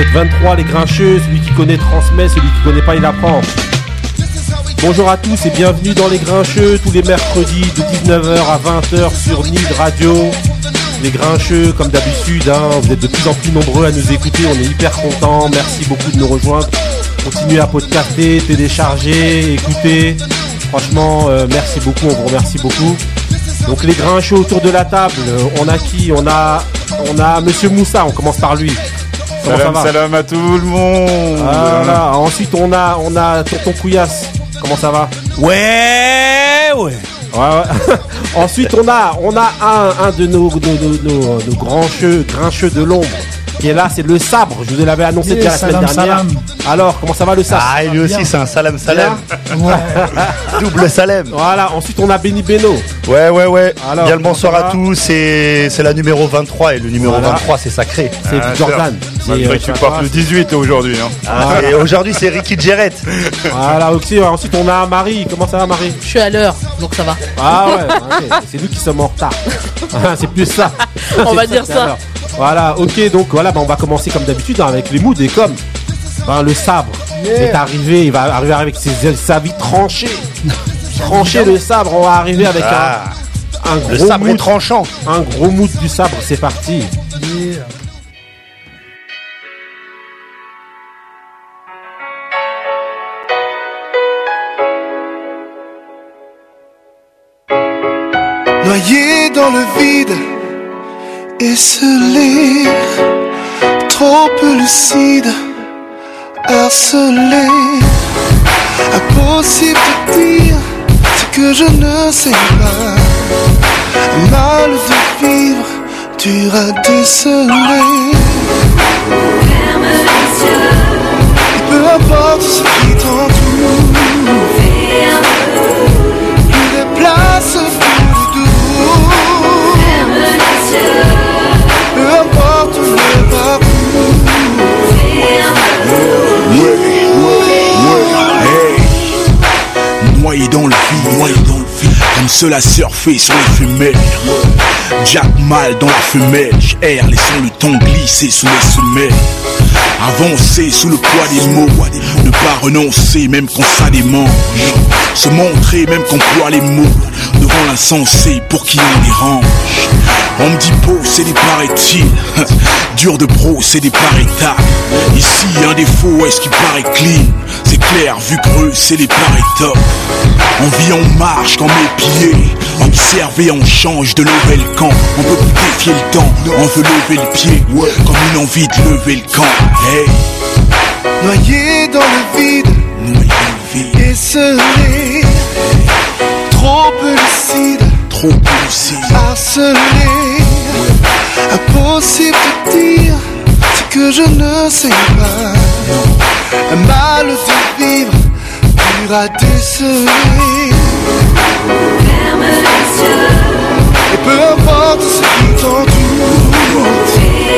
êtes 23 les grincheux, celui qui connaît transmet, celui qui connaît pas il apprend. Bonjour à tous et bienvenue dans les grincheux tous les mercredis de 19h à 20h sur Nid Radio. Les grincheux comme d'habitude, hein, vous êtes de plus en plus nombreux à nous écouter, on est hyper contents, merci beaucoup de nous rejoindre. Continuez à podcaster, télécharger, écouter. Franchement, euh, merci beaucoup, on vous remercie beaucoup. Donc les grincheux autour de la table, on a qui? On a on a Monsieur Moussa, on commence par lui. Comment Salam, ça va salam à tout le monde. Voilà. Ensuite on a on a Tonton Couillasse. Comment ça va Ouais, ouais. Ouais, ouais. Ensuite, on a, on a un, un de nos, nos, nos, nos- nos grincheux, grincheux de l'ombre qui est là, c'est le sabre. Je vous l'avais annoncé Yeah, déjà la semaine salam, dernière. salam. Alors, comment ça va le sabre? Ah, lui aussi, c'est un salam salam. Ouais. Double salam. Voilà. Ensuite, on a Benny Beno. Ouais, ouais, ouais. Alors, Bien le bonsoir à tous. C'est c'est la numéro 23 et le numéro Voilà. 23, c'est sacré. C'est Ah, Jordan. Malgré euh, que tu va. le 18 aujourd'hui. Hein. Ah, et aujourd'hui, c'est Ricky Jarrett. Voilà. ok. Ensuite, on a Marie. Comment ça va, Marie? Je suis à l'heure, donc ça va. Ah ouais. C'est nous qui sommes en retard. Ah, c'est plus ça. On va dire ça. Voilà. Ok. Donc voilà. bah, on va commencer comme d'habitude hein, avec les moods et comme. ben, le sabre est arrivé, il va arriver avec ses ailes, sa vie tranchée. Trancher le sabre, on va arriver avec Ah, un, un gros le sabre mood, tranchant. un gros mood du sabre, c'est parti. Yeah. Noyé dans le vide, esselé, trop lucide, harcelé. Impossible de dire ce que je ne sais pas. Mal de vivre, dur à déceler. Et peu importe ce qui t'entoure, dans le vide, comme cela surfer sur les femelles. Jack mal dans la femelle, j'erre, laissant le temps glisser sous mes semelles. Avancer sous le poids des mots, ne pas renoncer même quand ça démange. Se montrer même quand ploie les mots, devant l'insensé pour qui on dérange. On me dit beau, c'est des paraît-il. Dur de pro, c'est des paraîtables. Ici, un défaut, est-ce qu'il paraît clean? Clair, vu creux, c'est les top. On vit, on marche quand mes pieds. Observer, on change de lever le camp. On peut plus défier le temps, on veut lever le pied. Comme une envie de lever le camp. Hey, Noyé dans le vide, noyé dans le vide, trop lucide, trop lucide. harcelé. Impossible de dire ce que je ne sais pas. Mal de vivre, dur à déceler. Et peu importe ce qui t'entoure.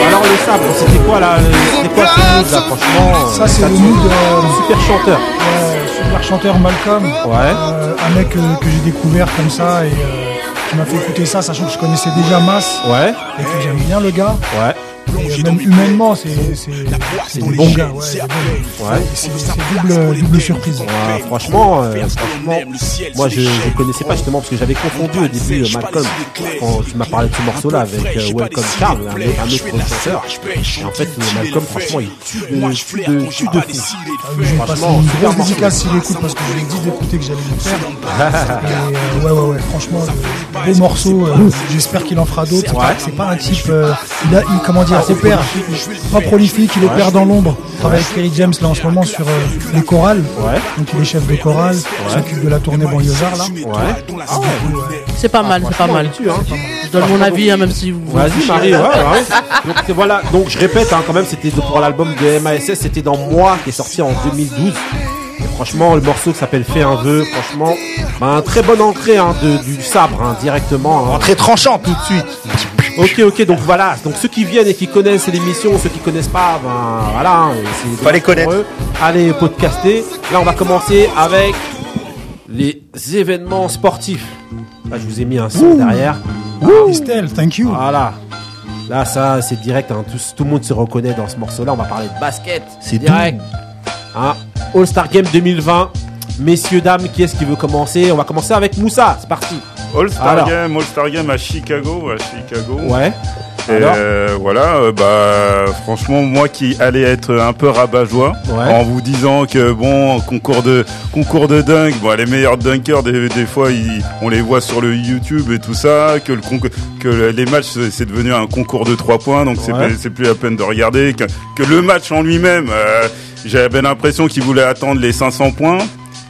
Alors le sabre, c'était quoi là C'était quoi ce mood là franchement Ça, c'est ça le mood, euh, Super chanteur. Ouais, super chanteur Malcolm. Ouais. Euh, un mec euh, que j'ai découvert comme ça et euh, qui m'a fait écouter ça, sachant que je connaissais déjà Mass Ouais. et que j'aime bien le gars. Ouais. Euh, humainement, c'est c'est c'est dans un les bon chaînes, gars. Ouais, il est bon. Ouais. C'est double double surprise. Ouais, franchement, euh, franchement, moi je ne connaissais pas justement parce que j'avais confondu au début euh, Malcolm quand tu m'as parlé de ce morceau-là avec euh, Welcome Charm, un, autre chanteur. Et en fait, euh, Malcolm, franchement, il tue de, tue de, fou. Ah je Franchement, une super grosse morceau. dédicace s'il écoute parce que je lui ai dit d'écouter que j'allais le faire. Euh, ouais, ouais, ouais, franchement, euh, beau morceau. euh, J'espère qu'il en fera d'autres. C'est pas un type. euh, il a, il- comment dire, opère, pas prolifique, il opère dans l'ombre. Il travaille avec Kerry James là en ce moment sur euh, les chorales. Ouais. Donc il est chef de chorale, il s'occupe de la tournée banlieusard là. Ouais. C'est pas mal, c'est pas mal. Hein. Je donne mon avis, hein, même si vous. Vas-y Marie, ouais, ouais. Donc voilà, donc je répète hein, quand même, c'était pour l'album de MASS, c'était dans Moi qui est sorti en 2012. Et franchement, le morceau qui s'appelle Fais un vœu, franchement, bah, un très bon entrée hein, de, du sabre hein, directement. hein. Très tranchant tout de suite. Ok, ok, donc voilà, donc ceux qui viennent et qui connaissent l'émission, ceux qui connaissent pas, ben voilà, hein, c'est Fallait pour connaître. eux. Allez podcaster. Là, on va commencer avec les événements sportifs. Là, je vous ai mis un son derrière. Estelle, thank you. Voilà. Là, ça, c'est direct. hein. Tout, tout le monde se reconnaît dans ce morceau-là. On va parler de basket. C'est direct. Hein. All-Star Game 2020. Messieurs, dames, qui est-ce qui veut commencer? On va commencer avec Moussa. C'est parti. All-Star. Game, All-Star Game à Chicago, à Chicago. Ouais. Et euh, voilà, euh, bah franchement moi qui allais être un peu rabat-joie Ouais. en vous disant que bon concours de concours de dunk, bon les meilleurs dunkers des, des fois ils- on les voit sur le YouTube et tout ça, que le que le- les matchs c'est devenu un concours de trois points donc c'est Ouais. plus- c'est plus la peine de regarder que, que le match en lui-même euh, j'avais l'impression qu'il voulait attendre les 500 points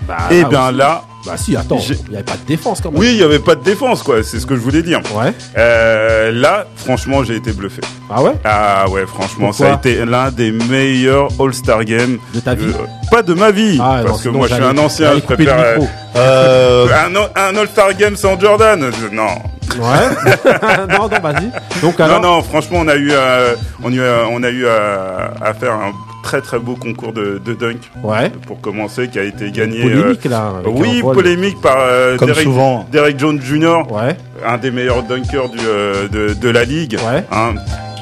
Bah, et là bien là Bah, si, attends. Il n'y avait pas de défense quand même. oui il y avait pas de défense quoi, c'est ce que je voulais dire. Ouais. Euh, là franchement j'ai été bluffé. Ah ouais? Ah ouais, franchement, Pourquoi ça a été l'un des meilleurs All-Star Games. De ta vie? Euh, pas de ma vie, Ah, non, parce que moi je suis un ancien, je préfère. Euh, un, un All-Star Game sans Jordan. Non, Ouais. non, non, vas-y. Donc, alors? non, non, franchement, on a eu, on, a eu, on a eu à, à faire un très très beau concours de, de dunk Ouais. pour commencer, qui a été gagné. Polémique là. euh, oui, polémique par euh, comme Derek, souvent. Derek Jones Jr., Ouais. un des meilleurs dunkers du, euh, de, de la ligue, Ouais. hein,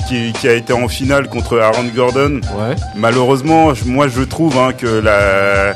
qui, qui a été en finale contre Aaron Gordon. Ouais. Malheureusement, moi je trouve hein, que la,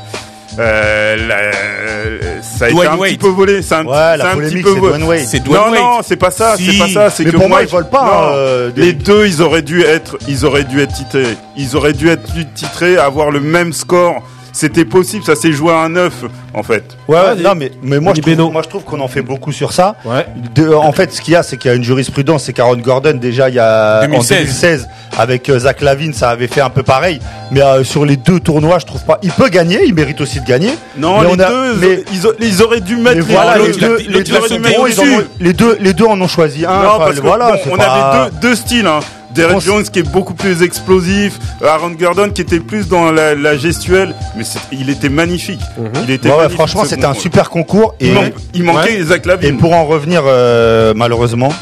euh, la- ça a été Dwayne un Wade. petit peu volé. C'est un, Ouais, c'est la un petit peu volé. C'est Non, Wade. non, c'est pas ça, Si. c'est pas ça. C'est Mais que pour moi, ils volent pas, non, euh, les deux, ils auraient dû être, ils auraient dû être titrés. Ils auraient dû être titrés, avoir le même score. C'était possible, ça s'est joué à un 9 en fait. Ouais, non, mais, mais moi, je trouve, moi, je trouve qu'on en fait beaucoup sur ça. Ouais. De- en fait, ce qu'il y a, c'est qu'il y a une jurisprudence. C'est qu'Aaron Gordon, déjà, il y a, 2016. en 2016, avec euh, Zach Lavine, ça avait fait un peu pareil. Mais euh, sur les deux tournois, je trouve pas. Il peut gagner, il mérite aussi de gagner. Non, Mais les on a- deux, mais- ils, a- ils auraient dû mettre les, voilà, les l'autre, deux, les deux, en ont- les deux, les deux en ont choisi un. Non, Enfin, parce que voilà, bon, c'est on pas- avait deux, deux styles. Hein. Derek Jones qui est beaucoup plus explosif, Aaron Gordon qui était plus dans la, la gestuelle, mais il était magnifique. Il était Ouais, magnifique, franchement, c'était un super concours. Et, Il, man- il manquait Ouais. Zach et pour en revenir, euh, malheureusement,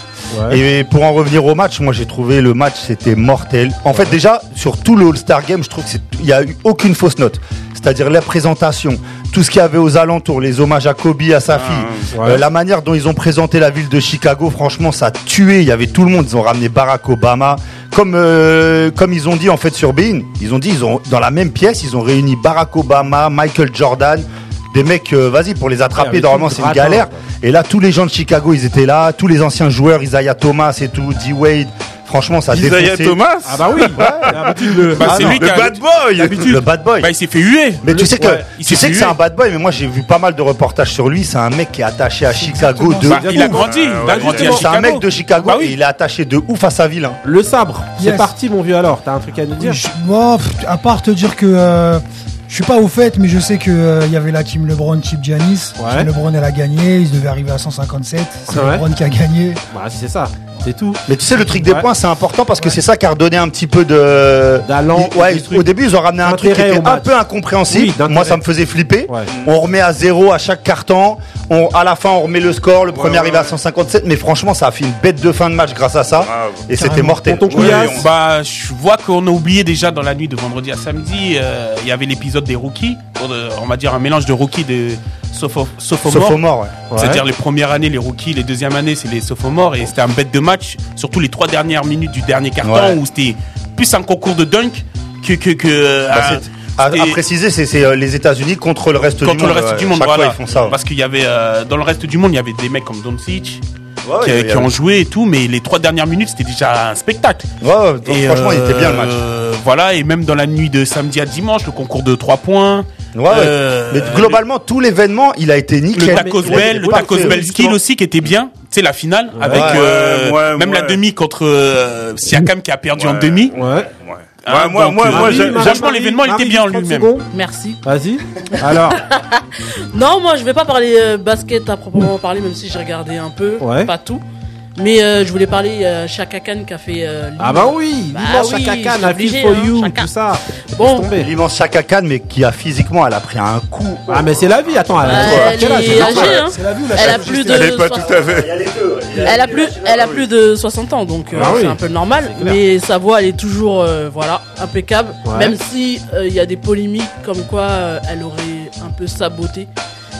Ouais. Et pour en revenir au match, moi j'ai trouvé le match c'était mortel. En fait déjà sur tout le All-Star Game, je trouve qu'il n'y a eu aucune fausse note. C'est-à-dire la présentation, tout ce qu'il y avait aux alentours, les hommages à Kobe, à sa fille, ouais. euh, la manière dont ils ont présenté la ville de Chicago, franchement ça a tué. Il y avait tout le monde. Ils ont ramené Barack Obama, comme euh, comme ils ont dit en fait sur Bein. Ils ont dit ils ont dans la même pièce, ils ont réuni Barack Obama, Michael Jordan. Des mecs, euh, vas-y, pour les attraper, normalement c'est une galère. Et là, tous les gens de Chicago, ils étaient là, tous les anciens joueurs, Isaiah Thomas et tout, D. Franchement, ça a Isaiah défoncé. Thomas Ah bah oui. D'habitude, le. Bah, Ah c'est non. lui qui Le a- bad boy Le bad boy. Bah, il s'est fait huer. mais tu sais que, ouais, il tu s'est sais que c'est un bad boy, mais moi j'ai vu pas mal de reportages sur lui. C'est un mec qui est attaché à Chicago de Bah, bien il a grandi. Il a ouais, grandi à justement, C'est un Chicago. mec de Chicago Bah oui. et il est attaché de ouf à sa ville. hein. Le sabre. C'est Yes. parti, mon vieux. Alors, t'as un truc à nous dire Je- moi, pff, à part te dire que euh, je suis pas au fait, mais je sais que euh, il y avait la team LeBron, Chip Giannis. Ouais. Team LeBron, elle a gagné. Ils devaient arriver à 157. C'est Ouais. LeBron qui a gagné. Bah, c'est ça. C'est tout. Mais tu sais, le truc des Ouais. points, c'est important parce que c'est ça qui a redonné un petit peu de. D'allant. Ouais, au début, ils ont ramené un truc qui était un peu incompréhensible. Oui. Moi, ça me faisait flipper. Ouais. On remet à zéro à chaque carton. On, à la fin, on remet le score. Le premier ouais, arrivé à ouais. 157. Mais franchement, ça a fait une bête de fin de match grâce à ça. Bravo. Et c'était mortel. Tonton on- Bah, je vois qu'on a oublié déjà dans la nuit de vendredi à samedi, euh, il y avait l'épisode des rookies, euh, on va dire un mélange de rookies de sophomores. Sophomore, ouais. Ouais. C'est-à-dire les premières années, les rookies, les deuxièmes années, c'est les sophomores. Et c'était un bête de match, surtout les trois dernières minutes du dernier carton, Ouais. où c'était plus un concours de dunk que... que, que Bah, c'est- à, préciser, c'est euh, les États-Unis contre le reste du monde. contre le reste ouais. du monde, voilà. fois, ils font ça. ouais. Parce qu'il y avait, euh, dans le reste du monde, il y avait des mecs comme Doncic, Ouais, qui, ont joué et tout, mais les trois dernières minutes, c'était déjà un spectacle. Donc Et, franchement, il était bien le match. euh, Voilà, et même dans la nuit de samedi à dimanche, le concours de 3 points. Ouais, ouais. euh, Mais globalement, tout l'événement, il a été Le nickel. tacos mais- bell, le tacos bell skill aussi qui était bien. Tu sais la finale avec Ouais, euh, ouais, même ouais. la demi contre euh, Siakam qui a perdu en demi. Ouais. Ouais. Ah, Ouais, moi, moi, moi, franchement, l'événement, il était bien en 30 lui-même. Merci. Vas-y. Alors, Non, moi je vais pas parler euh, basket à proprement parler, même si j'ai regardé un peu, Ouais. pas tout. Mais euh, je voulais parler euh, Chaka Khan qui a fait. euh, ah bah oui, Bah l'immense oui, Chaka Khan, Feel for hein, You, Chaka. tout ça. Bon. L'immense Chaka Khan, mais qui a physiquement, elle a pris un coup. Ah mais c'est la vie, attends, elle Bah, est âgée, hein. La Elle a plus de. Elle est pas 60 tout à fait. Elle a plus, elle a plus de 60 ans, donc euh, Ah oui. c'est un peu normal. Mais sa voix, elle est toujours, euh, voilà, impeccable. Ouais. Même si euh, il y a des polémiques comme quoi euh, elle aurait un peu saboté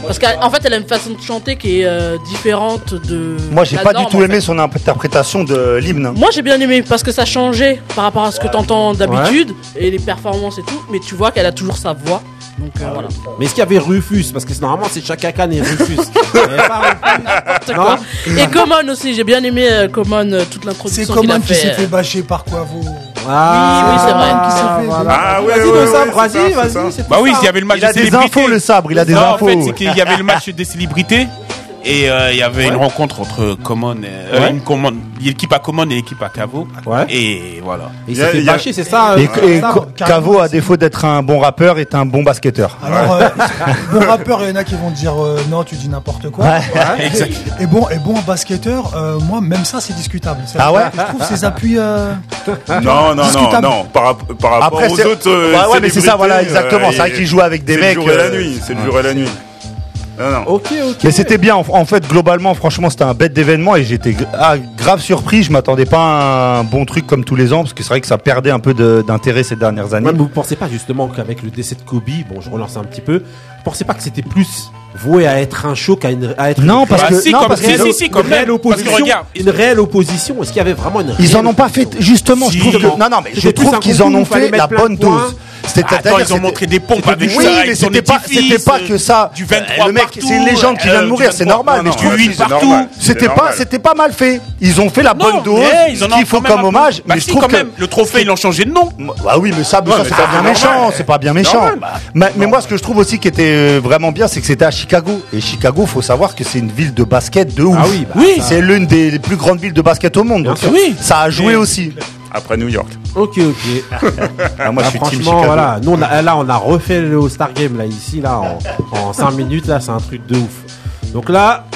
Parce qu'en fait, elle a une façon de chanter qui est euh, différente de. Moi, j'ai la pas norme, du tout en aimé fait. son interprétation de l'hymne. Moi j'ai bien aimé parce que ça changeait par rapport à ce que t'entends d'habitude et les performances et tout, mais tu vois qu'elle a toujours sa voix. Donc euh, voilà. Mais est-ce qu'il y avait Rufus? Parce que c'est- normalement c'est Chaka Khan et Rufus. Il y avait pas Rufus. Non? Et Common aussi, j'ai bien aimé euh, Common, euh, toute C'est l'introduction qu'il a Coman qui s'est fait. fait bâcher par Quavo. Ah, oui, c'est vrai. Qui s'est fait- voilà. Ah Vas-y, le sabre, vas-y, vas-y. Bah oui, il y avait le match Il a des infos, le sabre, il a des Non, en fait, c'est qu'il y avait le match des célébrités. Et euh, il y avait une rencontre entre Common, et- euh, Ouais. une Common- l'équipe à Common et l'équipe à Cavo. Ouais. Et voilà. Il s'est fait bâcher, c'est ça Et, euh, et ça Cavo, à défaut d'être un bon rappeur, est un bon basketteur. Alors, euh, bon rappeur, il y en a qui vont te dire euh, non, tu dis n'importe quoi. Et bon, et bon basketteur, euh, moi, même ça, c'est discutable. Ah ouais Je trouve ses appuis. euh, Non, non, non, non. Par, par rapport Après, aux c'est- autres. euh, Ouais, ouais, mais c'est ça, voilà, exactement. C'est vrai qu'il joue avec des c'est mecs, le jour et la nuit. C'est le jour et la nuit. Non, non. Ok, ok. Mais c'était bien, en, en fait, globalement, franchement, c'était un bête d'événement et j'étais ah, grave surpris. Je m'attendais pas à un bon truc comme tous les ans parce que c'est vrai que ça perdait un peu de- d'intérêt ces dernières années. Ouais, mais vous pensez pas justement qu'avec le décès de Kobe, bon, je relance un petit peu, vous pensez pas que c'était plus voué à être un show qu'à une- à être Non, une parce Bah, que, si, non, parce si, que- si, si, une comme réelle opposition, une réelle opposition. Est-ce qu'il y avait vraiment une Ils en réelle ont pas fait, justement, je trouve non, non, mais je trouve qu'ils en ont fait la bonne points. dose. C'était Attends, ils ont montré des pompes avec Oui, ça, mais c'était pas, c'était pas que ça. Du 23 le mec, c'est une légende qui vient de euh, mourir, du c'est 23, normal. non, mais huile c'est partout. normal. C'était pas, c'était pas mal fait. Ils ont fait la Non, bonne dose. ont qu'il faut comme hommage. Bah mais je trouve quand que même. Le trophée, ils l'ont changé de nom. Bah oui, mais ça, c'est pas bien méchant, normal. c'est pas bien méchant. Bah. mais, moi, ce que je trouve aussi qui était euh, vraiment bien, c'est que c'était à Chicago. Et Chicago, faut savoir que c'est une ville de basket de ouf. Ah oui, bah, Oui. c'est l'une des plus grandes villes de basket au monde. Donc, sûr. Oui. ça a joué aussi. Après New York. Ok, ok. Ah, moi, Ah, je suis team franchement, voilà. Nous, on a, là, on a refait le All-Star Game, là, ici, là, en, 5 minutes, là, c'est un truc de ouf. Donc là,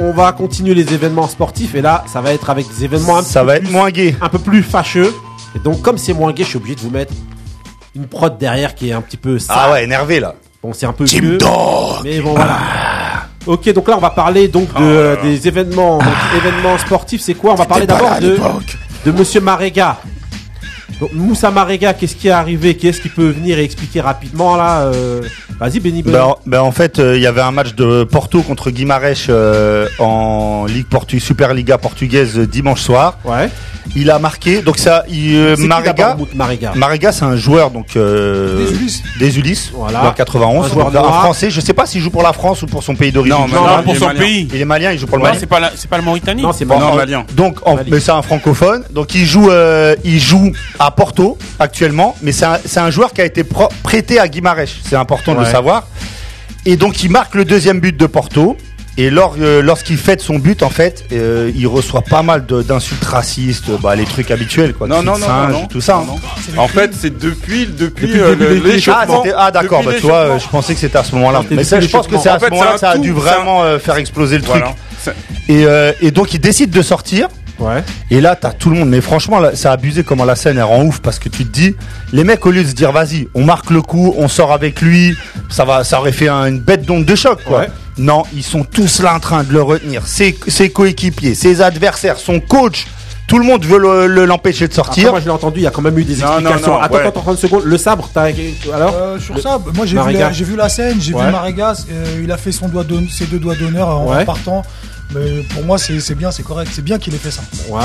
on va continuer les événements sportifs, et là, ça va être avec des événements un, Ça petit va peu être plus- moins gay. un peu plus fâcheux. Et donc, comme c'est moins gay, je suis obligé de vous mettre une prod derrière qui est un petit peu sale. Ah ouais, énervé là. Bon, c'est un peu vieux, mais bon, voilà. Ok, donc là, on va parler donc de, euh, des événements, donc, événements sportifs. C'est quoi? On va parler d'abord de, de Monsieur Marega. Donc, Moussa Marega, qu'est-ce qui est arrivé? Qu'est-ce qui peut venir et expliquer rapidement là euh, Vas-y, Benny Benny. Ben, ben, en fait, euh, il y avait un match de Porto contre Guimarães euh, en Ligue Portu Super Liga portugaise dimanche soir. ouais. Il a marqué. Donc ça, il, Marega? Marega? Marega, c'est un joueur donc euh, Des Ulysses. des Ulysses, Voilà. dans le 91, Un joueur un français. Je sais pas s'il joue pour la France ou pour son pays d'origine. Non, non, pour il est son malien. pays. Il est malien, il joue pour le Non, Mali. c'est pas la- c'est pas le Mauritanie. Non, c'est malien. Donc, en- mais c'est un francophone. Donc, il joue, euh, il joue à Porto actuellement, mais c'est un, c'est un joueur qui a été prêté à Guimarães. C'est important de le savoir. Et donc, il marque le deuxième but de Porto. Et lors, euh, lorsqu'il fête son but, en fait, euh, il reçoit pas mal de- d'insultes racistes, bah, les trucs habituels, quoi. Non, non, non, singe, non, non. tout ça. hein. Non, non. En fait, c'est depuis, depuis, Depuis le euh, début le- de- Ah, l'échauffement. c'était- ah, d'accord, bah, tu vois, je pensais que c'était à ce moment-là. Mais ça, je pense que c'est à En ce moment-là que ça a tout, dû vraiment euh, faire exploser le truc. Voilà. C'est- Et, euh, et donc, il décide de sortir. Ouais. Et là, t'as tout le monde. Mais franchement, a abusé comment la scène elle rend ouf parce que tu te dis, les mecs au lieu de se dire, vas-y, on marque le coup, on sort avec lui, ça va, ça aurait fait un- une bête d'onde de choc, quoi. Ouais. Non, ils sont tous là en train de le retenir. Ses, ses coéquipiers, ses adversaires, son coach, tout le monde veut le- le- l'empêcher de Après, sortir. moi, je l'ai entendu, il y a quand même eu des Non, non, explications. non, attends, ouais. attends, 30 secondes. Le sabre, t'as. Alors Euh, sur ça, moi j'ai vu, vu la scène, j'ai Ouais. vu Marégas, euh, il a fait son doigt ses deux doigts d'honneur en Ouais. partant. Mais pour moi, c'est bien, c'est correct, c'est bien qu'il ait fait ça.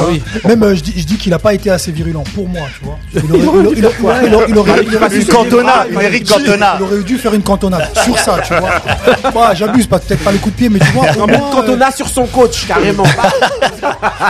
Oui. Même euh, je dis, je dis qu'il a pas été assez virulent pour moi, tu vois. Il aurait, il aurait- il aurait- ouais, il aurait- il aurait- il aurait- Une cantonade, une Eric Cantona. Il aurait dû faire une cantonade sur ça, tu vois. Bah, j'abuse, pas peut-être pas les coups de pied, mais tu vois. Non, moins, Cantona sur son coach, carrément. euh,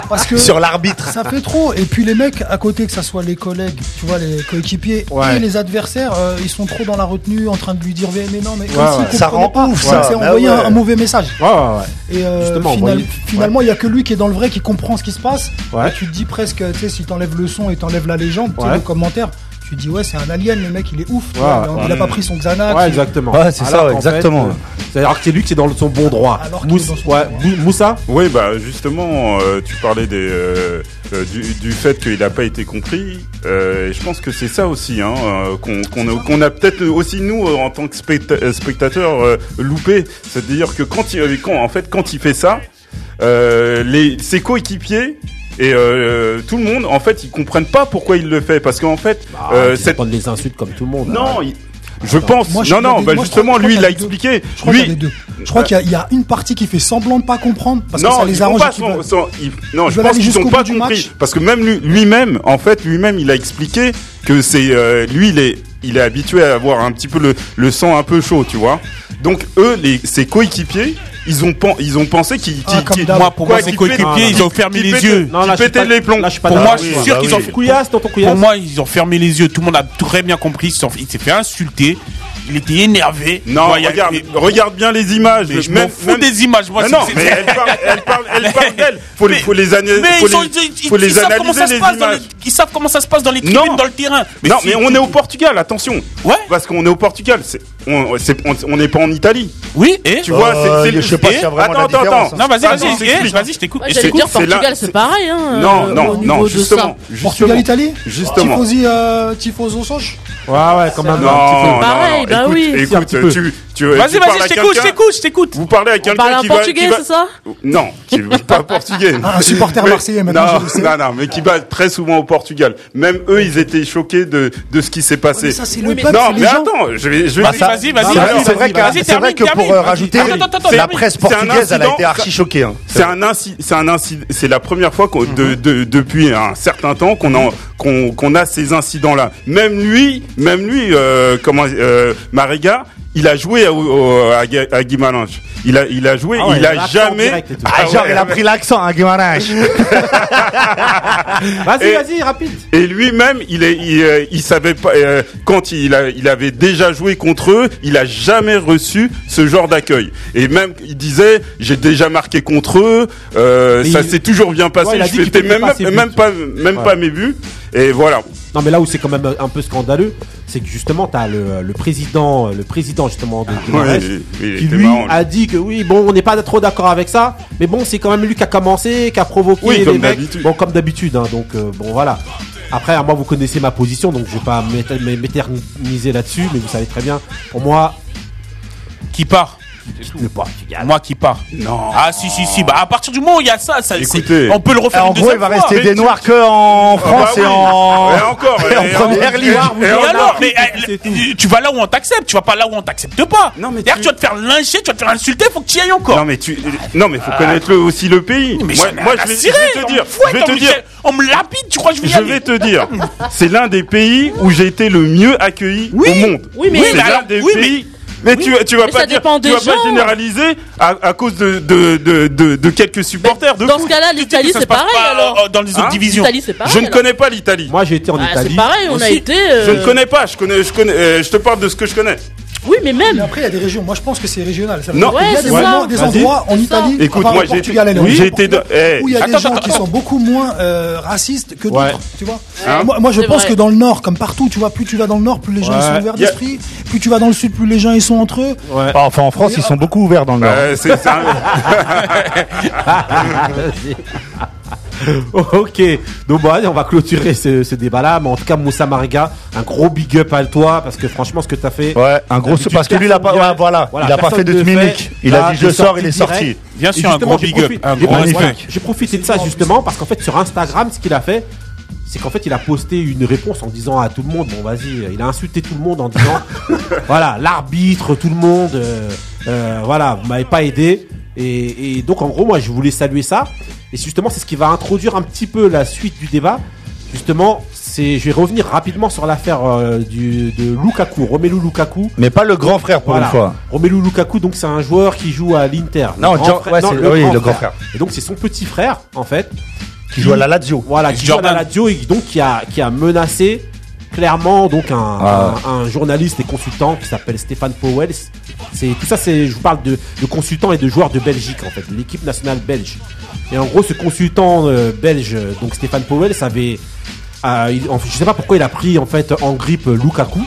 parce que Sur l'arbitre. ça fait trop. Et puis les mecs à côté, que ça soit les collègues, tu vois, les coéquipiers Ouais. et les adversaires, euh, ils sont trop dans la retenue, en train de lui dire mais non, mais Ouais. Ça rend pas. ouf, Ouais, ça. C'est Bah envoyer un, mauvais message. Ouais, ouais, ouais. Et euh, Justement, final- finalement, il y a que lui qui est dans le vrai, qui comprend ce qui se passe. Ouais. Et tu te dis presque, tu sais, si t'enlèves le son et t'enlèves la légende, tu sais, Ouais. le commentaire, tu te dis ouais, c'est un alien, le mec, il est ouf. Ouais, vois, il, a ouais. pas pris son Xanax. Ouais, exactement. Ouais, c'est ça, ouais, exactement. euh, C'est-à-dire que c'est lui qui est dans son bon droit. Alors dans son ouais, Mou- Moussa Oui, bah justement, euh, tu parlais des, euh, euh, du, du fait qu'il n'a pas été compris. Euh, et je pense que c'est ça aussi, hein, euh, qu'on qu'on a, peut-être aussi nous euh, en tant que specta- spectateurs euh, loupé. C'est-à-dire que quand il, quand, en fait, quand il fait ça, les, ses coéquipiers et euh, tout le monde, en fait, ils comprennent pas pourquoi il le fait, parce qu'en fait, bah, euh, cette prendre les insultes comme tout le monde. non, il- Je pense. Moi, je non, non, bah des- moi, je justement, lui, il a des expliqué. Je crois Lui, qu'il y deux. Je crois qu'il y a- il y, a une partie qui fait semblant de pas comprendre parce que non, ça ils les arrange. pas ils- non, je pense qu'ils jusqu'au ont pas compris match. parce que même lui- lui-même, en fait, lui-même, il a expliqué que c'est euh, lui, il est, il est habitué à avoir un petit peu le, le sang un peu chaud, tu vois. Donc eux, les, ses coéquipiers, ils ont, pen- ils ont pensé qu'ils, Ah, qu'ils- comme qu'ils- d'hab. Moi, pour moi, ses coéquipiers, ils ont fermé les yeux. Non, là, les plombs. Pour moi, je suis oui, sûr bah qu'ils ont. Pour moi, ils ont fermé les yeux. Tout le monde a très bien compris. Il s'est fait insulter. Il était énervé. Non, Ouais, a- regarde, mais- regarde bien les images. mais je m'en fous même- des images. Moi, c'est- non, mais elle parle, elle parle, elle parle d'elle. Faut les, Mais- faut les analyser. Mais faut ils, ont- les, ils- faut ils les savent comment analyser ça se les passe dans les, images. ils savent comment ça se passe dans les Non. tribunes, dans le terrain. non, si- mais on est au Portugal, attention. Ouais. Parce qu'on est au Portugal. C'est, on, c'est- on- on n'est pas en Italie. Oui, et Tu vois, Euh, c'est, c'est je sais pas s'il y a vraiment attends, attends, hein. Non, vas-y, vas-y, eh, vas-y, je t'écoute. J'allais dire Portugal, c'est pareil. Hein, Non, euh, non, non, justement, Portugal, Italie justement. Tifosi, euh, Tifoso Soch Ouais, ouais, quand même. Non, non, Pareil, non, bah écoute, oui. écoute, peu. Tu, tu, Vas-y, vas-y, je t'écoute, je t'écoute, je t'écoute. Vous parlez à quelqu'un Parle en qui va, portugais, va- c'est ça Non, qui pas portugais. Ah, un supporter Mais- marseillais, maintenant, Non, je le sais. non, non, mais qui va très souvent au Portugal. Même eux, ils étaient choqués de, de ce qui s'est passé. Mais ça, c'est le Oui, mais- peuple, non, mais les gens. attends, je vais, je vais. Bah, Vas-y, ça- vas-y, vas-y. C'est vrai- vas-y. c'est vrai que, Vas-y, c'est termine, vrai que pour euh, rajouter, la presse portugaise, elle a été archi choquée. hein. C'est un incident, c'est un c'est la première fois depuis un certain temps qu'on en, qu'on, qu'on a ces incidents-là. Même lui, même lui, euh, comment, euh, Mariga, il a joué au- au- à, Gui- à Guimarães. Il a, il a joué, Ah ouais, il a jamais. Ah, genre, ouais, il a pris l'accent, hein, Guimarães. Vas-y, vas-y, rapide. Et lui-même, il est, il, euh, il savait pas euh, quand il a, il avait déjà joué contre eux, il a jamais reçu ce genre d'accueil. Et même, il disait, j'ai déjà marqué contre eux, euh, ça il- s'est toujours bien passé. Ouais, je fêtais même, même pas, même Ouais. pas mes buts. Et voilà. Non, mais là où c'est quand même un peu scandaleux, c'est que justement, t'as le, le président, le président justement de, de Ouais, Marès, il- il qui lui marrant, a dit que oui, bon, on n'est pas trop d'accord avec ça, mais bon, c'est quand même lui qui a commencé, qui a provoqué Oui, les comme mecs. d'habitude. Bon, comme d'habitude, hein, donc euh, bon, voilà. Après, moi, vous connaissez ma position, donc je vais pas m'éter- m'éterniser là-dessus, mais vous savez très bien, pour moi, Qui part Portugal. Moi qui part. Non. Ah si si si. Bah à partir du moment où il y a ça, ça Écoutez. on peut le refaire En une gros, il va fois. rester Mais des tu- noirs que en Ah bah France et en. Et encore, et en et première ligue. Et Et alors, mais euh, tu vas là où on t'accepte, tu vas pas là où on t'accepte pas. Non, mais D'ailleurs, tu- tu vas te faire lyncher, tu vas te faire insulter, faut que tu y ailles encore. Non mais tu, non mais faut connaître le, aussi le pays. Mais moi, je vais, je te on dire, je vais on te me dire, jette- On me lapide, tu crois que je vais y je vais te dire, c'est l'un des pays où j'ai été le mieux accueilli au monde. Oui, mais- c'est l'un des oui, mais- tu, tu vas Mais pas dire, tu vas pas généraliser à, à cause de, de, de, de, de quelques supporters de Dans foot. ce cas-là, Tu dis l'Italie, c'est passe pareil pas, alors. euh, Dans les autres Hein divisions. L'Italie, c'est pareil. Je ne alors. connais pas l'Italie. Moi, j'ai été en Ah, Italie. c'est pareil, on a aussi. été. Je euh, ne connais pas. Je connais, je connais. euh, je te parle de ce que je connais. Oui, mais même. Mais après, il y a des régions. Moi, je pense que c'est régional. Ça veut Non. dire qu'il y a des, c'est moments, ça. des Vas-y. endroits en C'est ça. Italie. Écoute, moi, j'ai été- oui, j'ai été eh, où il y a des attends, gens attends, qui attends. sont beaucoup moins euh, racistes que Ouais. d'autres. Tu vois. Hein moi, moi, je C'est pense vrai. que dans le Nord, comme partout, tu vois, plus tu vas dans le Nord, plus les gens ils sont ouverts Y a- d'esprit. Plus tu vas dans le Sud, plus les gens ils sont entre eux. Ouais. Enfin, en France, ils sont beaucoup ouverts dans le Nord. Euh, c'est ok, donc bon, allez, on va clôturer ce, ce débat-là, mais en tout cas, Moussa Mariga, un gros big up à toi, parce que franchement, ce que tu as fait. Ouais, un gros D'habitude, parce que lui il a pas ouais, voilà, Voilà, il a pas fait de fait. Il a dit je sors, il est sorti. Bien sûr, un gros big up. Un gros respect. J'ai profité de ça justement parce qu'en fait sur Instagram, ce qu'il a fait, c'est qu'en fait il a posté une réponse en disant à tout le monde, bon vas-y, il a insulté tout le monde en disant, voilà, l'arbitre, tout le monde, euh, euh, voilà, vous m'avez pas aidé. Et, et donc en gros, moi je voulais saluer ça. Et justement, c'est ce qui va introduire un petit peu la suite du débat. Justement, c'est, je vais revenir rapidement sur l'affaire euh, du de Lukaku, Romelu Lukaku. Mais pas le grand frère pour Voilà. une fois. Romelu Lukaku, donc c'est un joueur qui joue à l'Inter. Le Non, grand Jean- frère- ouais, non, c'est- oui, le grand frère. Et donc c'est son petit frère, en fait, Qui joue à la Lazio. voilà, qui joue à la radio et donc qui a qui a menacé clairement donc un, Ah. un, un journaliste et consultant qui s'appelle Stéphane Powell. C'est tout ça, c'est je vous parle de, de consultants et de joueurs de Belgique en fait, de l'équipe nationale belge. Et en gros, ce consultant euh, belge, donc Stéphane Powell, ça avait, euh, il- en fait, je sais pas pourquoi il a pris en fait en grippe euh, Lukaku.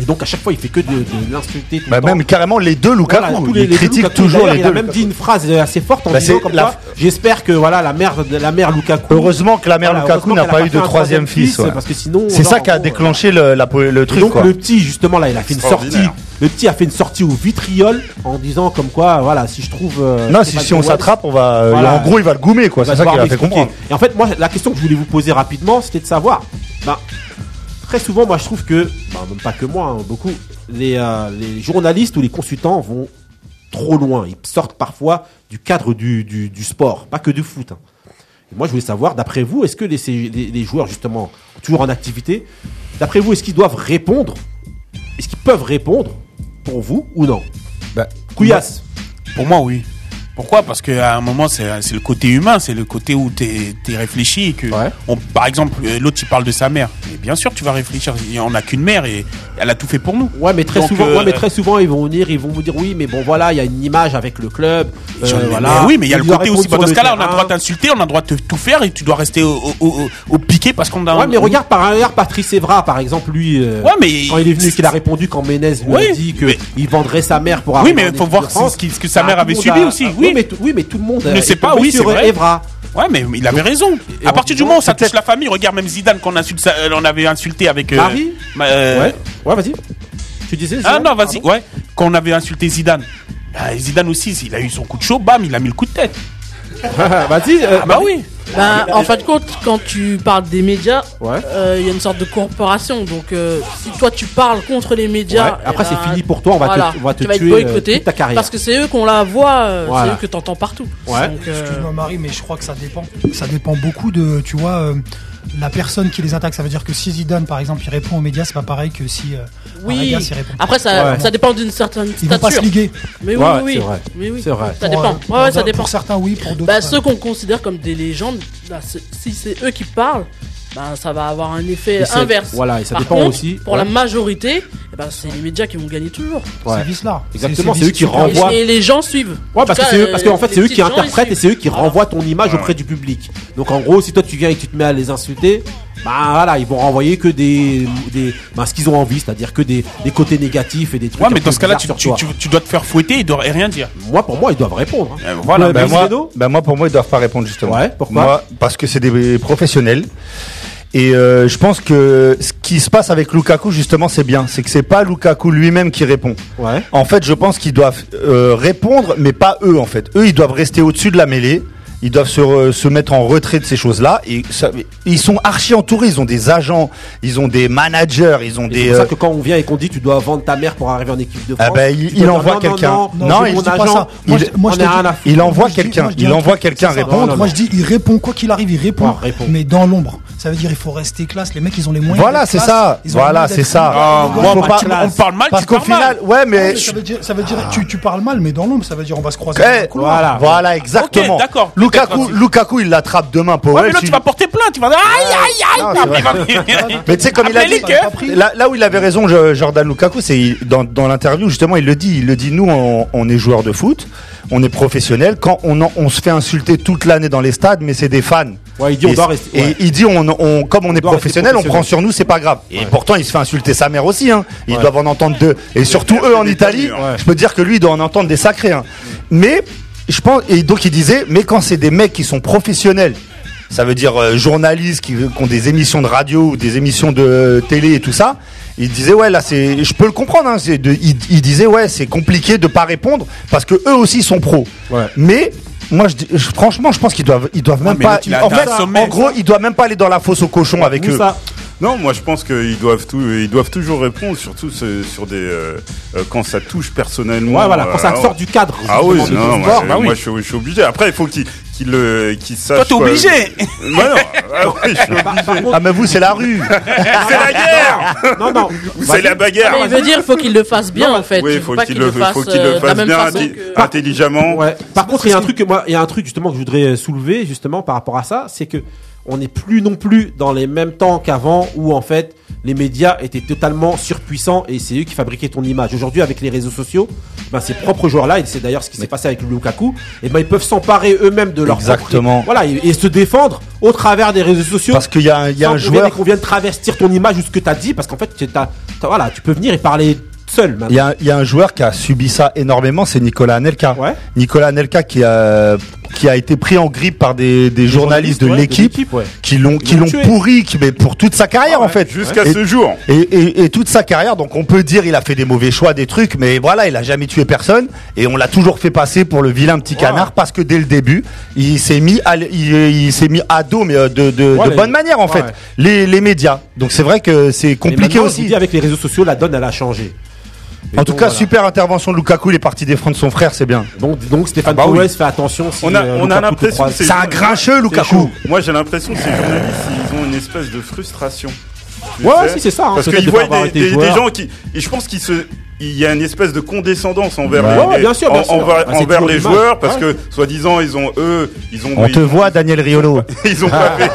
Et donc à chaque fois, il fait que de, de l'insulter. tout Bah, même carrément les deux Lukaku. Voilà, tous il les- critique Lukaku. toujours les il deux. a même Lukaku. dit une phrase assez forte en Bah, disant comme la- quoi, j'espère que voilà la mère de la mère Lukaku. Heureusement que la mère Voilà, Lukaku n'a pas eu de troisième fils. ouais. parce que sinon. C'est ça qui a gros, déclenché le, la- le et truc donc quoi. le petit justement là, il a fait une sortie. Le petit a fait une sortie au vitriol en disant comme quoi voilà si je trouve. euh, Non, si, si on s'attrape, on va. euh, Voilà. En gros, il va le goumer quoi. il C'est ça qu'il a fait comprendre. Et en fait, moi, la question que je voulais vous poser rapidement, c'était de savoir. Très souvent, moi, je trouve que, ben, même pas que moi, hein, beaucoup, les, euh, les journalistes ou les consultants vont trop loin. Ils sortent parfois du cadre du, du, du sport, pas que du foot. hein. Et moi, je voulais savoir, d'après vous, est-ce que les, les joueurs, justement, toujours en activité, d'après vous, est-ce qu'ils doivent répondre? Est-ce qu'ils peuvent répondre pour vous ou non? Bah, Couillasse. Pour moi, oui. Pourquoi? Parce qu'à un moment, c'est le côté humain, c'est le côté où tu es, réfléchi. Et que Ouais. on- par exemple, euh, l'autre, il parle de sa mère. Mais bien sûr, tu vas réfléchir. On n'a qu'une mère et elle a tout fait pour nous. Ouais, mais très Donc, souvent, euh, ouais, mais très souvent, ils vont venir, ils vont vous dire oui, mais bon, voilà, il y a une image avec le club. euh, voilà. mais oui, mais il y a le côté aussi. Dans ce cas-là, on a le droit de t'insulter, on a le droit de tout faire et tu dois rester au, au, au- au piqué parce qu'on a. Ouais, mais regarde par ailleurs Patrice Evra, par exemple, lui, euh, Ouais, mais- quand il est venu, qu'il a répondu quand Ménez lui a dit que mais- il vendrait sa mère pour Oui, mais en faut voir ce que sa Bah, mère tout avait subi aussi, Oui, oui. mais, tout- oui, mais tout le monde Ne est sait pas, oui, c'est sur vrai. Evra. Ouais, mais il avait raison. à partir du moment où ça touche la famille, regarde même Zidane qu'on insulte, euh, on avait insulté avec. euh, Marie ma- euh, Ouais, ouais, vas-y. Tu disais Ah non, vas-y, ouais. Quand on avait insulté Zidane. Bah, Zidane aussi, il a eu son coup de chaud, bam, il a mis le coup de tête. Vas-y. euh, Ah bah oui. Ben, en fin de compte, quand tu parles des médias, Ouais. euh, il y a une sorte de corporation. Donc, euh, si toi tu parles contre les médias, Ouais, après, eh c'est ben, fini pour toi, on va te- on va te tu vas être tuer, euh, boycotté ta carrière. Parce que c'est eux qu'on la voit, euh, Voilà. c'est eux que t'entends partout. Ouais. Donc, euh, Excuse-moi Marie, mais je crois que ça dépend. Ça dépend beaucoup de, tu vois, euh, la personne qui les attaque. Ça veut dire que si Zidane, par exemple, il répond aux médias, c'est pas pareil que si euh, oui. Fabregas, il répond. Après, ça, Ouais. ça dépend d'une certaine Ils vont pas se liguer. Mais oui, Ouais, oui, c'est oui. vrai. Mais oui. C'est vrai. Ça Pour, dépend. euh, Ouais, pour- ouais, ça dépend. Pour certains, oui, pour d'autres. Bah, euh, ceux qu'on considère comme des légendes, bah, c'est- si c'est eux qui parlent, bah, ça va avoir un effet Et inverse. voilà, et ça Par dépend contre, aussi, Pour ouais. la majorité, eh ben, c'est les médias qui vont gagner toujours. Ouais. C'est vice-là. Exactement, c'est eux qui renvoient. Et, et les gens suivent. Ouais, parce que eux, parce qu'en euh, fait, c'est eux qui interprètent et c'est eux qui renvoient ton image auprès du public. Donc en gros, si toi tu viens et tu te mets à les insulter, bah voilà, ils vont renvoyer que des, des bah, ce qu'ils ont envie, c'est-à-dire que des, des côtés négatifs et des trucs. Ouais, mais dans ce cas-là, tu, sur tu, toi. tu- tu dois te faire fouetter, il doit rien dire. Moi, pour moi, ils doivent répondre. hein. Euh, voilà. Ben Luis moi, ben moi, pour moi, ils doivent pas répondre justement. Ouais, pourquoi Moi, Parce que c'est des professionnels. Et euh, je pense que ce qui se passe avec Lukaku, justement, c'est bien. C'est que c'est pas Lukaku lui-même qui répond. Ouais. En fait, je pense qu'ils doivent euh, répondre, mais pas eux, en fait. Eux, ils doivent rester au-dessus de la mêlée. Ils doivent se, re- se mettre en retrait de ces choses-là. Et ça- ils sont archi entourés. Ils ont des agents, ils ont des managers, ils ont Et des. C'est pour euh, ça que quand on vient et qu'on dit tu dois vendre ta mère pour arriver en équipe de France. Ah ben, il- envoie non, quelqu'un. Non, Non, non, il dis pas ça. Moi, il- moi, je dis- envoie quelqu'un. Il envoie quelqu'un répondre. Moi je dis, il répond quoi qu'il arrive, il répond. Répond. Mais dans l'ombre. Ça veut dire il faut rester classe. Les mecs, ils ont les moyens. Voilà, c'est ça. Voilà, c'est ça. Ah, on parle mal, Parce tu qu'au final, ouais, mais. Mais ça veut dire, ça veut dire, tu, tu parles mal, mais dans l'ombre, ça veut dire on va se croiser. Eh, dans le couloir. voilà. Voilà, exactement. D'accord. Lukaku, Lukaku, il l'attrape demain pour Ouais, mais là, tu- vas porter plainte. Tu vas dire aïe, aïe, aïe. Mais tu sais, comme il a dit, là, où il avait raison, Jordan Lukaku, c'est dans, dans l'interview, justement, il le dit. Il le dit, nous, on, est joueurs de foot, on est professionnels. Quand on, en- on se fait insulter toute l'année dans les stades, mais c'est des fans. Ouais, il dit on et, doit rester. et il dit, on, on- comme on, est professionnel, on prend sur nous, c'est pas grave. Et pourtant, il se fait insulter sa mère aussi. Hein. Ils Ouais. doivent en entendre deux. Et surtout eux en Italie, je peux dire que lui, il doit en entendre des sacrés. Hein. Mais je pense, et donc il disait, mais quand c'est des mecs qui sont professionnels, ça veut dire euh, journalistes qui, qui ont des émissions de radio ou des émissions de télé et tout ça. Il disait ouais là c'est je peux le comprendre hein, de- il, il disait ouais c'est compliqué de pas répondre parce que eux aussi sont pros. Ouais. Mais moi je, franchement je pense qu'ils doivent ils doivent même pas en fait sommet. en gros ils doivent même pas aller dans la fosse au cochon avec eux. Non, moi je pense qu'ils doivent tout, ils doivent toujours répondre, surtout sur des euh, euh, quand ça touche personnellement. Ouais, voilà, quand ça euh, sort du cadre. Ah oui, non, moi, bah oui. moi, je, suis, je suis obligé. Après, il faut qu'il qu'il le qu'il sache. Toi, t'es quoi. obligé. Bah non, ah je suis obligé. Ah mais vous c'est la rue. C'est la guerre. Non, non. Vous c'est la bagarre. Mais il veut dire qu'il faut qu'il le fasse bien, en fait. Oui, il faut qu'il le, fasse, faut qu'il euh, le la fasse même bien, que- intelligemment. Ouais. Par contre, il y a un truc que moi, il y a un truc justement que je voudrais euh, soulever justement par rapport à ça, c'est que on n'est plus non plus dans les mêmes temps qu'avant où en fait les médias étaient totalement surpuissants et c'est eux qui fabriquaient ton image. Aujourd'hui, avec les réseaux sociaux, ben ces propres joueurs-là, et c'est d'ailleurs ce qui s'est passé avec Lukaku, et ben ils peuvent s'emparer eux-mêmes de leur Exactement. propre- voilà, et, et se défendre au travers des réseaux sociaux. Parce qu'il y a y a un joueur qu'on vienne travestir ton image ou ce que tu as dit parce qu'en fait t'as- voilà, tu peux venir et parler seul. Il y, a, il y a un joueur qui a subi ça énormément, c'est Nicolas Anelka. Ouais. Nicolas Anelka qui a qui a été pris en grippe par des, des journalistes de ouais, l'équipe ouais. qui l'ont qui l'ont pourri qui, mais pour toute sa carrière Ah ouais, en fait. Jusqu'à Et- ce jour. Et, et, et toute sa carrière, donc on peut dire il a fait des mauvais choix, des trucs, mais voilà, il a jamais tué personne et on l'a toujours fait passer pour le vilain petit canard parce que dès le début, il s'est mis à, il, il s'est mis à dos, mais euh, de, de, de bonne manière en ouais, fait. Les, les médias. Donc c'est vrai que c'est compliqué aussi. avec les réseaux sociaux, la donne, elle a changé. Et En tout donc, cas, voilà. super intervention de Lukaku, il est parti défendre son frère, c'est bien. Donc, donc Stéphane Ah bah oui. Fais attention si On a- euh, on a l'impression que C'est un grincheux. Lukaku. Moi, j'ai l'impression que ces journalistes, ils ont une espèce de frustration. Ouais, si, c'est ça, hein, Parce qu'ils voient des, des- gens qui. Et je pense qu'ils se. Il y a une espèce de condescendance envers Ouais, les, ouais, bien sûr, bien en- sûr. envers, Bah, toujours les joueurs parce Ouais. que soi-disant ils ont eux ils ont On ils te voit, Daniel Riolo. ils ont pas fait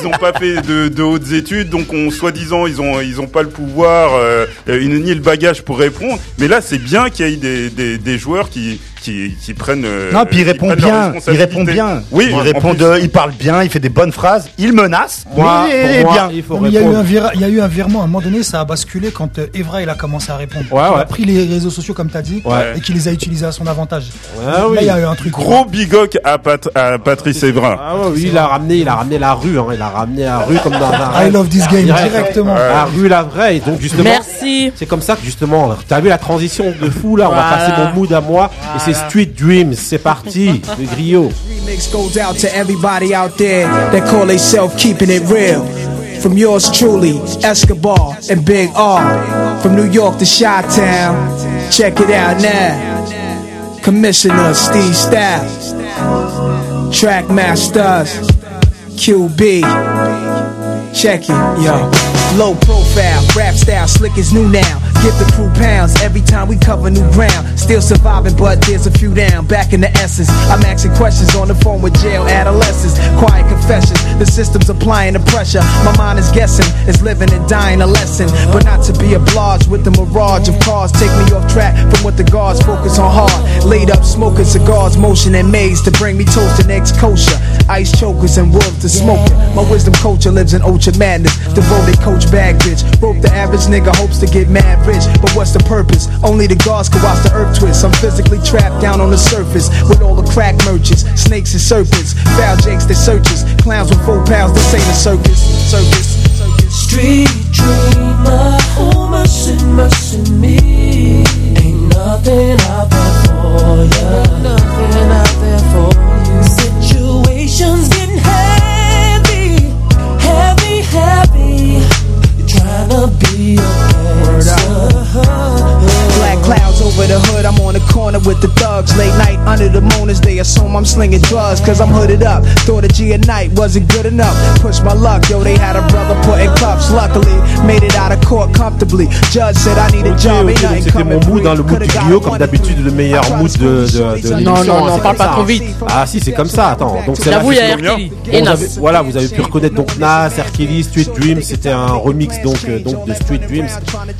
ils ont pas fait de, de hautes études donc on soi-disant ils ont ils ont pas le pouvoir euh, une- ni le bagage pour répondre mais là c'est bien qu'il y ait des, des, des joueurs qui qui, qui prennent euh, Non, puis il répond bien. Il répond bien. oui il répond de, il parle bien, il fait des bonnes phrases, il menace. Moi, mais il pour est moi, bien. il faut Non, mais il y, a eu un vira- il y a eu un virement, à un moment donné, ça a basculé quand euh, Evra il a commencé à répondre. Ouais, ouais. A pris les réseaux sociaux, comme tu as dit, Ouais. et qu'il les a utilisés à son avantage. Ah oui. Là, il y a eu un truc. gros bigoc à, Pat- à Patrice Evra Ah oui, il a ramené, il a ramené la rue, hein, il a ramené la rue comme dans un I love this game, Direct. directement. La rue, la vraie, et donc justement. Merci. C'est comme ça que justement, t'as vu la transition de fou là, on va passer mon mood à moi, et c'est Street Dreams, c'est parti, le griot. Remix goes out to everybody out there that call themselves keeping it real. From yours truly, Escobar and Big R. From New York to Chi Town, check it out now. Commissioner Steve Staff, Track Masters, QB. Check it, yo. Low profile, rap style, slick is new now. Give the crew pounds every time we cover new ground. Still surviving, but there's a few down. Back in the essence, I'm asking questions on the phone with jail adolescents. Quiet confessions, the system's applying the pressure. My mind is guessing, it's living and dying a lesson. But not to be obliged with the mirage of cars. Take me off track from what the guards focus on hard. Laid up smoking cigars, motion and maze to bring me toast and eggs kosher. Ice chokers and wolves to smoking. My wisdom culture lives in ultra madness. Devoted coach bag bitch. Broke the average nigga hopes to get mad rich. But what's the purpose? Only the gods can watch the earth twist. I'm physically trapped down on the surface with all the crack merchants, snakes and serpents, foul jakes that searches, clowns with four pounds. This ain't a circus. Circus. Circus. Street dreamer, oh mercy, mercy me. Ain't nothing out there for ya. Nothing out there for you. Situations getting heavy, heavy, heavy. You're trying to be a gangster. Black clouds over the hood, I'm on the corner with the thugs. Late night under the moon as they assume I'm slinging drugs. Cause I'm hooded up. Thought a G at night wasn't good enough. Push my luck, yo, they had a brother put in cuffs. Luckily, made it out of court comfortably. Judge said I need a Ok, job, ok, ain't donc nothing c'était mon mood, hein, le mood du griot, comme d'habitude, le meilleur mood de, de. Non, non, non, c'est parle pas ça, trop vite. Ah si, c'est comme ça, attends. Donc c'est J'avoue, il y a et Nas. voilà, vous avez pu reconnaître donc Nas. Kelly, Street Dreams, c'était un remix donc, euh, donc de Street Dreams,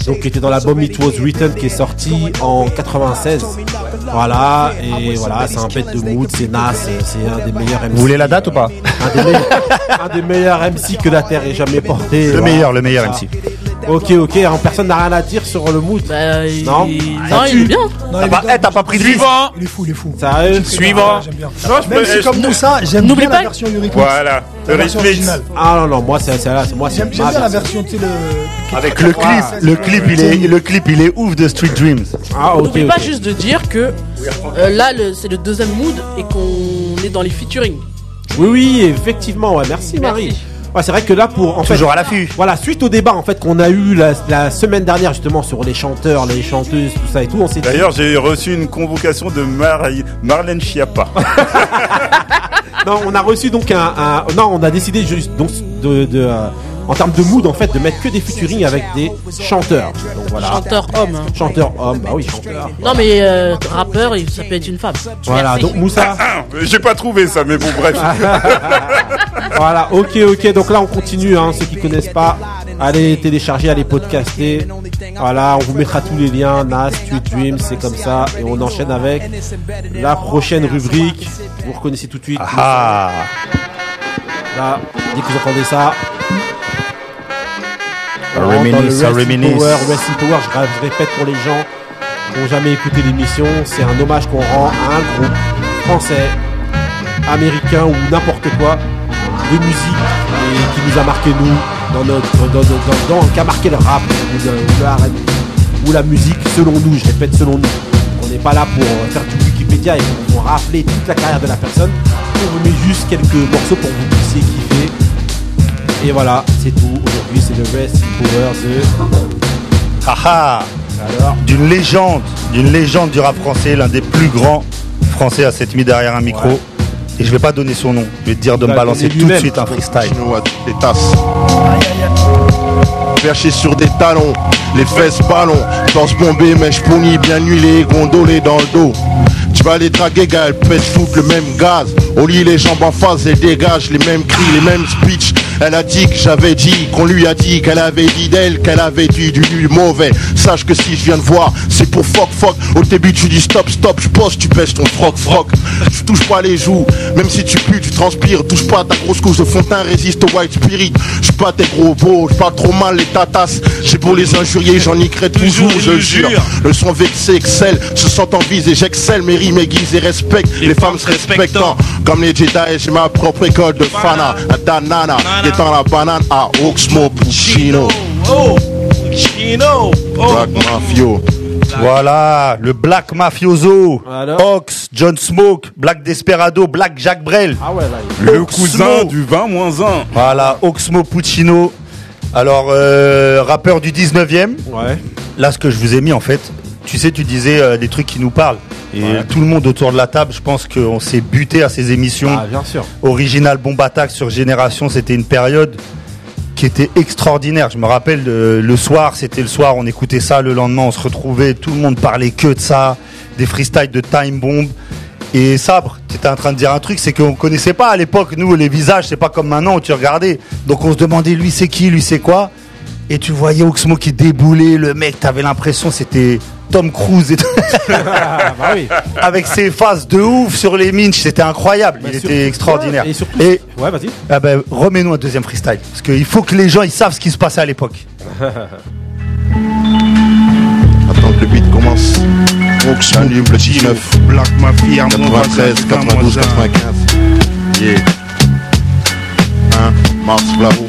donc qui était dans l'album It Was Written qui est sorti en 96. Voilà, et voilà, c'est un bête de mood, c'est Nas, c'est un des meilleurs MC. Vous voulez la date ou pas? Un des, meilleurs, un des meilleurs MC que la Terre ait jamais porté. Le Voilà, meilleur, le meilleur. MC. Ok, ok, hein, personne n'a rien à dire sur le mood. Bah, il... Non. non, il est bien. T'as il, pas, est eh, t'as pas pris de risque Suivant. il est fou, il est fou. Sérieux Suivant. J'aime bien. Non, je Même peux- si je- comme Moussa, j'aime N'oublie bien pas la version Eurythmics. voilà La version originale. Ah non, non, moi c'est celle-là, c'est moi c'est J'aime j'aime ma bien la version. version, tu sais, le. Avec le clip, le clip, il est, le clip, il est ouf de Street Dreams. Ah ok, N'oublie ok. pas juste de dire que euh, là, le- c'est le deuxième mood et qu'on est dans les featuring. Oui, oui, effectivement, ouais, merci, Marie. Merci. Ouais, c'est vrai que là, pour en fait, Toujours à l'affût. voilà, suite au débat en fait qu'on a eu la, la semaine dernière justement sur les chanteurs, les chanteuses, tout ça et tout, on s'est dit. D'ailleurs, j'ai reçu une convocation de Mar- Marlène Schiappa. Non, on a reçu donc un, un- non, on a décidé juste donc de, de, euh, en termes de mood en fait de mettre que des featuring avec des chanteurs. Donc voilà. Chanteur homme. hein. Chanteur homme, bah oui, chanteur. Non, mais euh, rappeur, il- ça peut être une femme. Voilà, Merci. donc Moussa. Ah, J'ai pas trouvé ça, mais bon, bref. Voilà, ok, ok. Donc là, on continue. Hein, ceux qui connaissent pas, allez télécharger, allez podcaster. Voilà, on vous mettra tous les liens. Nas, Tweet Dreams, c'est comme ça. Et on enchaîne avec la prochaine rubrique. Vous reconnaissez tout de suite. Ah, Là, dès que vous entendez ça. Dans le. Power, je, répète pour les gens qui n'ont jamais écouté l'émission, c'est un hommage qu'on rend à un groupe français, américain ou n'importe quoi de musique et qui nous a marqué nous dans notre dans, dans- qui a marqué le rap ou le, le ou la musique selon nous, je répète selon nous. On n'est pas là pour euh, faire du Wikipédia et pour rappeler toute la carrière de la personne. On vous met juste quelques morceaux pour que vous puissiez kiffer. Et voilà, c'est tout. Aujourd'hui, c'est le Rest in Power de. haha. d'une légende, d'une légende du rap français, l'un des plus grands français à s'être mis derrière un micro. Et je vais pas donner son nom, je vais te dire de me balancer tout de suite un freestyle. Des tasses. Perché sur des talons, les fesses ballons, torse bombé, mèche pounie, bien huilée, gondolée dans le dos. Tu vas les draguer, gars, elles pètent toutes le même gaz. Au lit, les jambes en face, elles dégagent les mêmes cris, les mêmes speeches. Elle a dit que j'avais dit, qu'on lui a dit, qu'elle avait dit d'elle, qu'elle avait dit du, du mauvais. Sache que si je viens de voir, c'est pour fuck fuck. Au début, tu dis stop stop, je pose, tu baisses ton froc froc. Tu touches pas les joues, même si tu pues, tu transpires. Touche pas ta grosse couche de fond teint, résiste au white spirit. Je suis pas tes gros beaux, je parle trop mal les tatas. J'ai beau les injurier, j'en niquerai toujours, je jure. Le son vexé excelle, se sent en vise et j'excelle. Mes rimes aiguisent et respecte les, femmes se respectant. Comme les Jedi, j'ai ma propre école de fana. À Danana, étant la banane à Oxmo Puccino. Oh, Chino. Black Mafio. Voilà, le Black Mafioso, Ox, John Smoke, Black Desperado, Black Jack Brel. Ah ouais, là, il- Le Oxmo. cousin du 20 moins 1. Voilà, Oxmo Puccino. Alors, euh, rappeur du 19e. Ouais. Là, ce que je vous ai mis, en fait, tu sais, tu disais euh, des trucs qui nous parlent. Et Ouais. tout le monde autour de la table, je pense qu'on s'est buté à ces émissions. Ah, bien sûr. Original Bomb Attack sur Génération, c'était une période qui était extraordinaire. Je me rappelle euh, le soir, c'était le soir, on écoutait ça, le lendemain on se retrouvait, tout le monde parlait que de ça, des freestyles de Time Bomb. Et Sabre, tu étais en train de dire un truc, c'est qu'on connaissait pas à l'époque, nous, les visages, c'est pas comme maintenant où tu regardais. Donc on se demandait, lui c'est qui, lui c'est quoi? Et tu voyais Oxmo qui déboulait, le mec, t'avais l'impression c'était Tom Cruise et tout. Ah, bah oui. avec ses phases de ouf sur les minches, c'était incroyable, Bah, il surtout- était extraordinaire. ouais, et surtout- Et Ouais, vas-y. ah ben, remets-nous un deuxième freestyle. Parce qu'il faut que les gens ils savent ce qui se passait à l'époque. Attends que le beat commence. Oxmo, le 19. Black Mafia, mon 93, 92, 95. Yeah. Hein, Mars Flavo.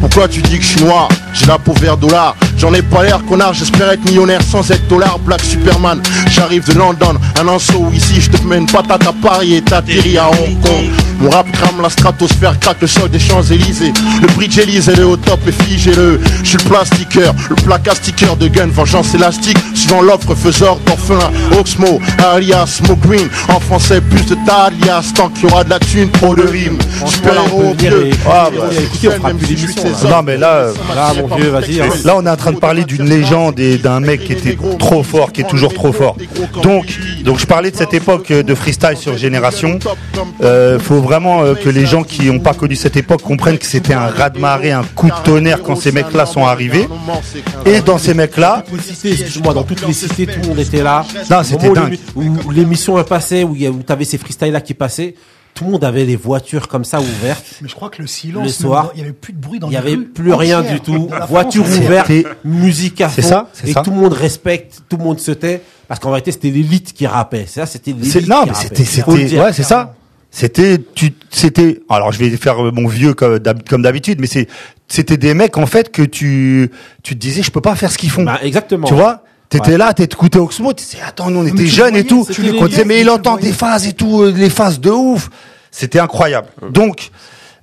Pourquoi tu dis que je suis noir? J'ai la peau vert dollar. J'en ai pas l'air connard, j'espère être millionnaire sans être dollar. Black Superman, j'arrive de London, un anseau ici, je te mets une patate à Paris et t'atterris à Hong Kong. Mon rap crame la stratosphère, craque le sol des Champs-Élysées. Le bridge Élysée est au top et figez-le. Je suis le plastiqueur, le placard sticker de gun, vengeance élastique. Suivant l'offre, faiseur d'orphelin. Oxmo, alias Mo Green. En français, plus de ta alias. Tant qu'il y aura de la thune, trop de rimes. Peut venir vieux. Ah, bah, écoutez, on fera plus. Non mais là, euh, Là, mon vieux, vas-y. hein. là on est en train de parler d'une légende et d'un mec qui était trop fort, qui est toujours trop fort. Donc, donc je parlais de cette époque euh, de freestyle sur Génération. Euh, faut vraiment euh, que les gens qui n'ont pas connu cette époque comprennent que c'était un raz-de-marée, un coup de tonnerre quand ces mecs-là sont arrivés. Et dans ces mecs-là, excuse-moi, dans toutes les cités, tout le monde était là. Non, c'était dingue. Où, l'émission passait, où, t'avais ces freestyles là qui passaient, tout le monde avait des voitures comme ça ouvertes. Mais je crois que le silence, Le soir, il y avait plus de bruit dans Il y les avait plus rien du tout. Voiture ouverte, musique à fond. C'est ça, c'est et ça. tout le monde respecte, tout le monde se tait. Parce qu'en réalité, c'était l'élite qui rappait. Ça, c'était c'est l'élite. non qui mais c'était c'était ouais c'est ça. C'était tu c'était alors je vais faire mon vieux comme d'habitude mais c'est c'était des mecs en fait que tu tu te disais je peux pas faire ce qu'ils font. Bah, exactement. Tu vois? T'étais Ouais. là, t'écoutais Oxmo, tu disais attends, nous on était tu jeunes voyais, et tout. les On disait mais il tu entend des phases et tout, euh, les phases de ouf. C'était incroyable. Donc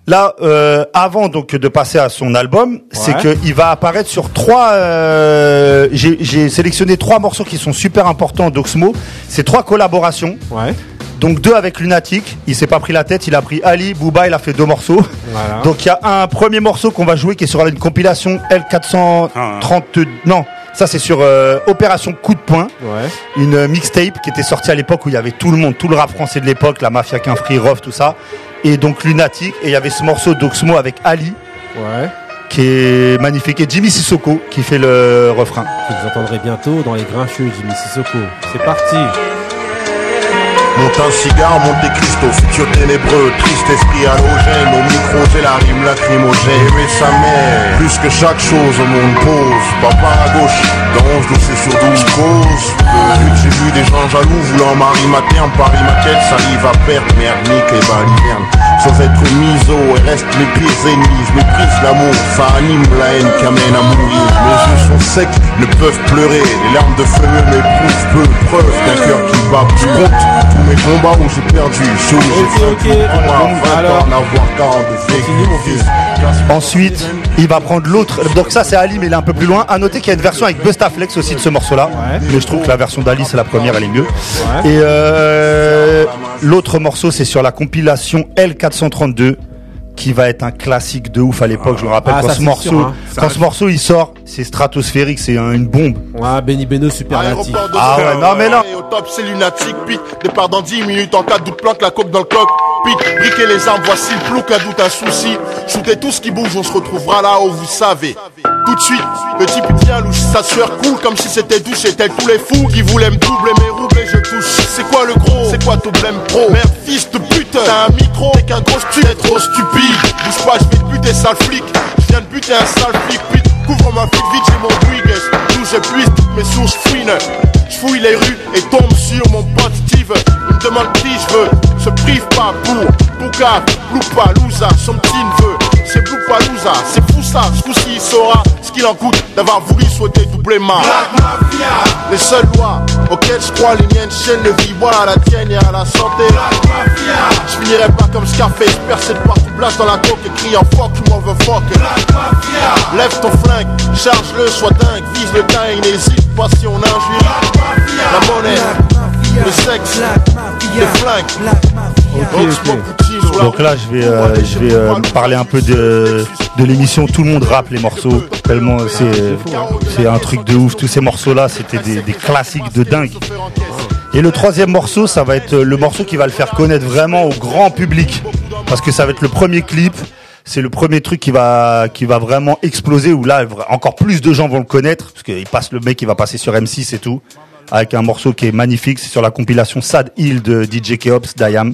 là, euh, avant donc de passer à son album, c'est Ouais. que il va apparaître sur trois. euh, J'ai j'ai sélectionné trois morceaux qui sont super importants d'Oxmo. C'est trois collaborations. Ouais. Donc deux avec Lunatic, il s'est pas pris la tête, il a pris Ali, Booba, il a fait deux morceaux. Voilà. Donc il y a un premier morceau qu'on va jouer qui est sur une compilation L430. Non, ça c'est sur euh, Opération Coup de poing, Ouais. une euh, mixtape qui était sortie à l'époque où il y avait tout le monde, tout le rap français de l'époque, la mafia qu'un free Rof, tout ça. Et donc Lunatic, et il y avait ce morceau d'Oxmo avec Ali Ouais. qui est magnifique, et Jimmy Sissoko qui fait le refrain. Vous entendrez bientôt dans les grincheux, Jimmy Sissoko. C'est parti. Monte un cigare, Monte Cristo, futur ténébreux, triste esprit halogène, au micro j'ai la rime lacrymogène. Aimer sa mère, plus que chaque chose au monde pose. Papa à gauche, dans 11 dossiers sur 12 causes. De but j'ai vu des gens jaloux voulant mari materne, Paris maquette, salive à perte, merde, nique et baliverne. Sans être miso, et reste mes pieds ennemis, je méprise l'amour, ça anime la haine qui amène à mourir. Mes yeux sont secs, ne peuvent pleurer, les larmes de feu m'éprouvent peu, preuve d'un cœur qui bat. Je compte tous mes combats où j'ai perdu, ceux où j'ai Ok, vaincu. ok. Moi, Bon, 20 alors. ans, n'avoir 42 Continue, mon fils. Ensuite, il va prendre l'autre. Donc ça, c'est Ali, mais il est un peu plus loin. À noter qu'il y a une version avec Bustaflex aussi de ce morceau-là. Mais je trouve que la version d'Ali, c'est la première, elle est mieux. Et euh, l'autre morceau, c'est sur la compilation L432 qui va être un classique de ouf à l'époque. Je me rappelle Ah, quand ça, ce c'est morceau, sûr, hein. quand ce morceau il sort, c'est stratosphérique, c'est un- une bombe. Ouais, Benny Beno superlatif. Ah ouais, non, mais non. Et au top, c'est lunatique. Pit, départ dans 10 minutes. En cas de planque la coque dans le coq. Pit, briquer les armes, voici le plouc, un doute, un souci. Shootez tout ce qui bouge, on se retrouvera là où vous savez. Tout de suite, le type tient louche, sa sueur coule comme si c'était douche. Tel tous les fous qui voulaient me doubler mes roubles je touche. C'est quoi le gros? C'est quoi ton blême pro? Merde, fils de pute, t'as un micro, t'es qu'un gros stupide, t'es trop stupide. Bouge pas, je vais te buter, sale flic. Je viens de buter un sale flic, pute. Couvre ma flic vite, j'ai mon Twiggs. D'où j'épuise toutes mes sources fouines. Je fouille les rues et tombe sur mon pote Steve. Il me demande qui je veux. Se prive pas pour son petit neveu. C'est c'est fou ça. Ce coup-ci, il saura ce qu'il en coûte d'avoir voulu souhaiter doubler ma. Les seules lois auxquelles je crois, les miennes chaînes de vie. Voilà la tienne et à la santé. Je finirai pas comme Scarface, percé de partout, blast dans la coque et criant fuck, you motherfucker. Lève ton flingue, charge-le, sois dingue, vise le et n'hésite pas si on injure. La monnaie, le sexe, Donc, là, je vais, euh, je vais euh, parler un peu de, de l'émission. Tout le monde rappe les morceaux. Tellement c'est, c'est un truc de ouf. Tous ces morceaux-là, c'était des, des classiques de dingue. Et le troisième morceau, ça va être le morceau qui va le faire connaître vraiment au grand public. Parce que ça va être le premier clip. C'est le premier truc qui va, qui va vraiment exploser où là, encore plus de gens vont le connaître. Parce qu'il passe le mec qui va passer sur M6 et tout. Avec un morceau qui est magnifique. C'est sur la compilation Sad Hill de DJ Keops, Dayam.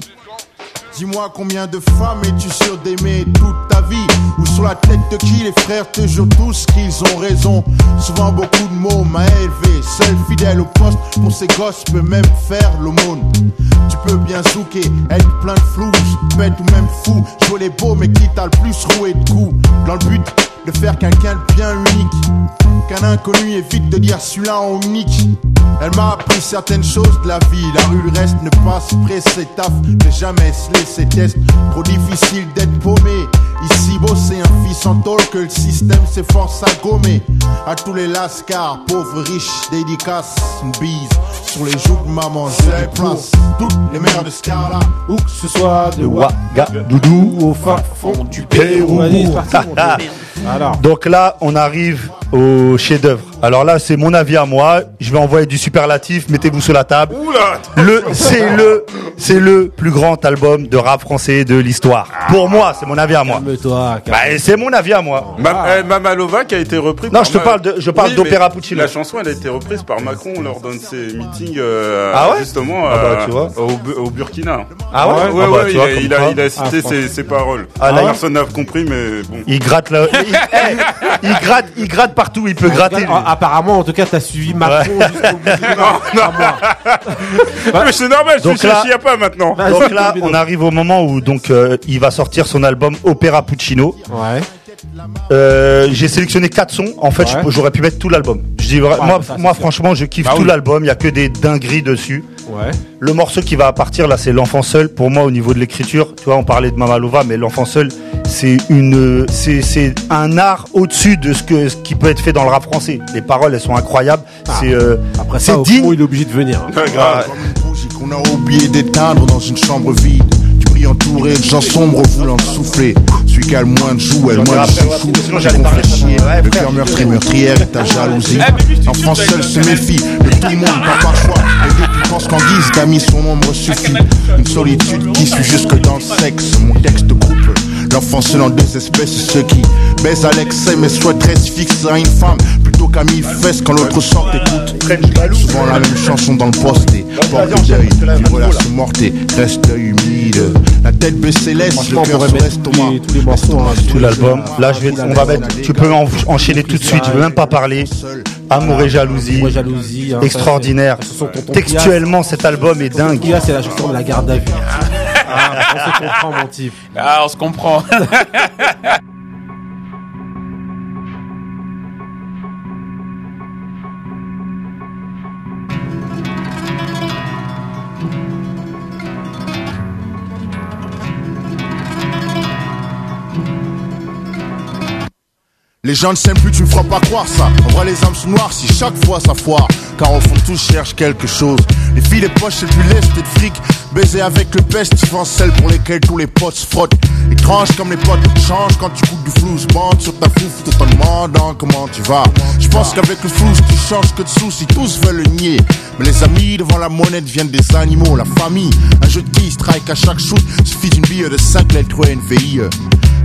Dis-moi combien de femmes es-tu sûr d'aimer toute ta vie? Ou sur la tête de qui les frères te jurent tous qu'ils ont raison? Souvent beaucoup de mots m'a élevé. Seul fidèle au poste pour ces gosses peut même faire l'aumône. Tu peux bien zouker, être plein de flou Bête ou même fou, jouer les beaux mais qui t'a le plus roué de coups? Dans le but de faire quelqu'un de bien unique. Qu'un inconnu évite de dire celui-là en unique. Elle m'a appris certaines choses de la vie. La rue le reste ne pas se presser taf Ne jamais se laisser test Trop difficile d'être paumé Ici bosser un fils en tôle que le système s'efforce à gommer À tous les lascars, pauvres, riches, dédicaces Une bise sur les joues de maman J'ai place Toutes les mères de Scarla Où que ce soit de Ouagadougou au fin fond du Pérou. C'est. Alors, Donc là, on arrive au chef-d'œuvre. Alors là, c'est mon avis à moi. Je vais envoyer du superlatif. Mettez-vous sur la table. Le, c'est le, c'est le plus grand album de rap français de l'histoire. Pour moi, c'est mon avis à moi. Calme-toi. calme- Bah, c'est mon avis à moi. Ma- eh, Mamalova qui a été repris Non, par je te Ma- parle de- je parle Oui, d'Opéra Puccino. La chanson, elle a été reprise par Macron lors d'un de ses meetings, euh, Ah ouais justement, Ah bah, euh, tu vois. au, Bu- au Burkina. Ah ouais Ouais, Ah bah, ouais, il, a, il a- quoi. il a cité Ah, ses, ses paroles. Ah, là, Personne n'a compris, mais bon. Il gratte là. il, eh, il gratte, il gratte partout. Il peut gratter. Ah, Apparemment, en tout cas, t'as suivi Macron jusqu'au bout. Non, pas moi. mais c'est normal, je Donc suis Chiapa maintenant. Donc là, on arrive au moment où donc euh, il va sortir son album Opéra Puccino. Ouais. Euh, j'ai sélectionné quatre sons. En fait, Ouais. j'aurais pu mettre tout l'album. Je dis Ouais, moi, ça, c'est moi sûr. franchement, je kiffe Bah tout oui. l'album. Il y a que des dingueries dessus. Ouais. Le morceau qui va partir là, c'est l'enfant seul. Pour moi, au niveau de l'écriture, tu vois, on parlait de Mamalova, mais l'enfant seul, c'est une, c'est, c'est un art au-dessus de ce que, ce qui peut être fait dans le rap français. Les paroles, elles sont incroyables. c'est, euh, Après c'est ça, au digne. fond, il est obligé de venir. hein. Qu'on a oublié d'éteindre dans une chambre vide. Entouré de gens sombres voulant souffler. Celui qui a le moins de joues et le moins de chouchou. Le cœur meurtri, meurtrière et ta jalousie. L'enfant seul se méfie de tout le monde, pas par choix. Et Dieu qui pense qu'en guise d'amis son nombre suffit. Une solitude qui suit jusque dans le sexe. Mon texte coupe. L'enfant seul en deux espèces, ceux qui baisent à l'excès mais souhaiteraient se fixer à une femme plutôt qu'à mille fesses quand l'autre sort écoute. Souvent la même chanson dans le posté. Porte d'œil, vivre la sous mortée, reste humide. La tête baissée laisse, le cœur sur l'estomac. tout l'album. Là, je vais, on va mettre, tu peux en- enchaîner tout de suite. Je veux même pas parler. Amour et jalousie. Moi, jalousie. hein, Extraordinaire. ça, c'est- ce sont tonton Textuellement, cet album est dingue. Kia, c'est la chanson de la garde à vue. Ah, on se comprend, mon type. Ah, on se comprend. Les gens ne s'aiment plus, tu me feras pas croire ça. En vrai, les âmes sont noires si chaque fois ça foire. Car au fond, tous cherchent quelque chose. Les filles, les poches, c'est plus lest et de fric. Baiser avec le peste, souvent celles pour lesquelles tous les potes se frottent. Étrange comme les potes changent quand tu coupes du flou. Je bande sur ta fouf tout en demandant comment tu vas. Je pense qu'avec le flou, tu changes que de soucis, tous veulent le nier. Mais les amis devant la monnaie deviennent des animaux. La famille, un jeu de qui strike à chaque shoot. Suffit d'une bille de 5 lettres ou NVI.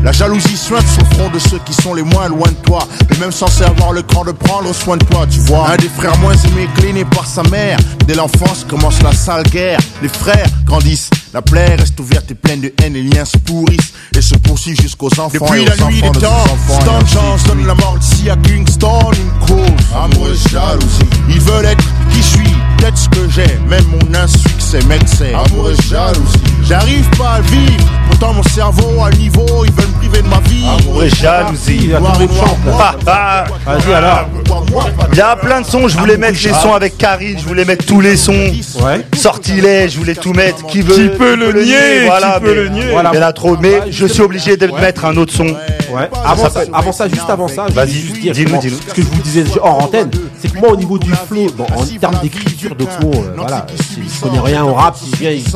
La jalousie sointe sur front de ceux qui sont les moins loin de toi. Mais même censés avoir le cran de prendre soin de toi, tu vois. Un des frères moins aimés, cléné par sa mère. Dès l'enfance commence la sale guerre. Les frères grandissent. La plaie reste ouverte et pleine de haine. Les liens se pourrissent et se poursuivent jusqu'aux enfants. Depuis et la aux nuit des de temps. Stan Chance donne la mort ici à Kingston une cause. Amour et jalousie. Ils veulent être qui je suis, peut-être ce que j'ai. Même mon insuccès m'excède. Amour et jalousie. J'arrive pas à vivre. Pourtant mon cerveau à niveau, ils veulent me priver de ma vie. Amour et jalousie. Ah, ah. Vas-y alors. Il y a plein de sons, je voulais mettre les sons avec Karine, je voulais mettre tous les sons. Sortilège, je voulais tout mettre. Qui veut Peut le nier Voilà, peut mais- le nier. trop, mais je suis obligé de mettre un autre son. Ouais. Avant ça, avant ça, juste avant ça, je Vas-y, vais juste dire dis-nous, dis-nous. ce que je vous disais hors antenne, c'est que moi au niveau du flow, bon, en termes d'écriture d'Oxmo, euh, voilà, s'il connaît rien au rap, il vient, il dit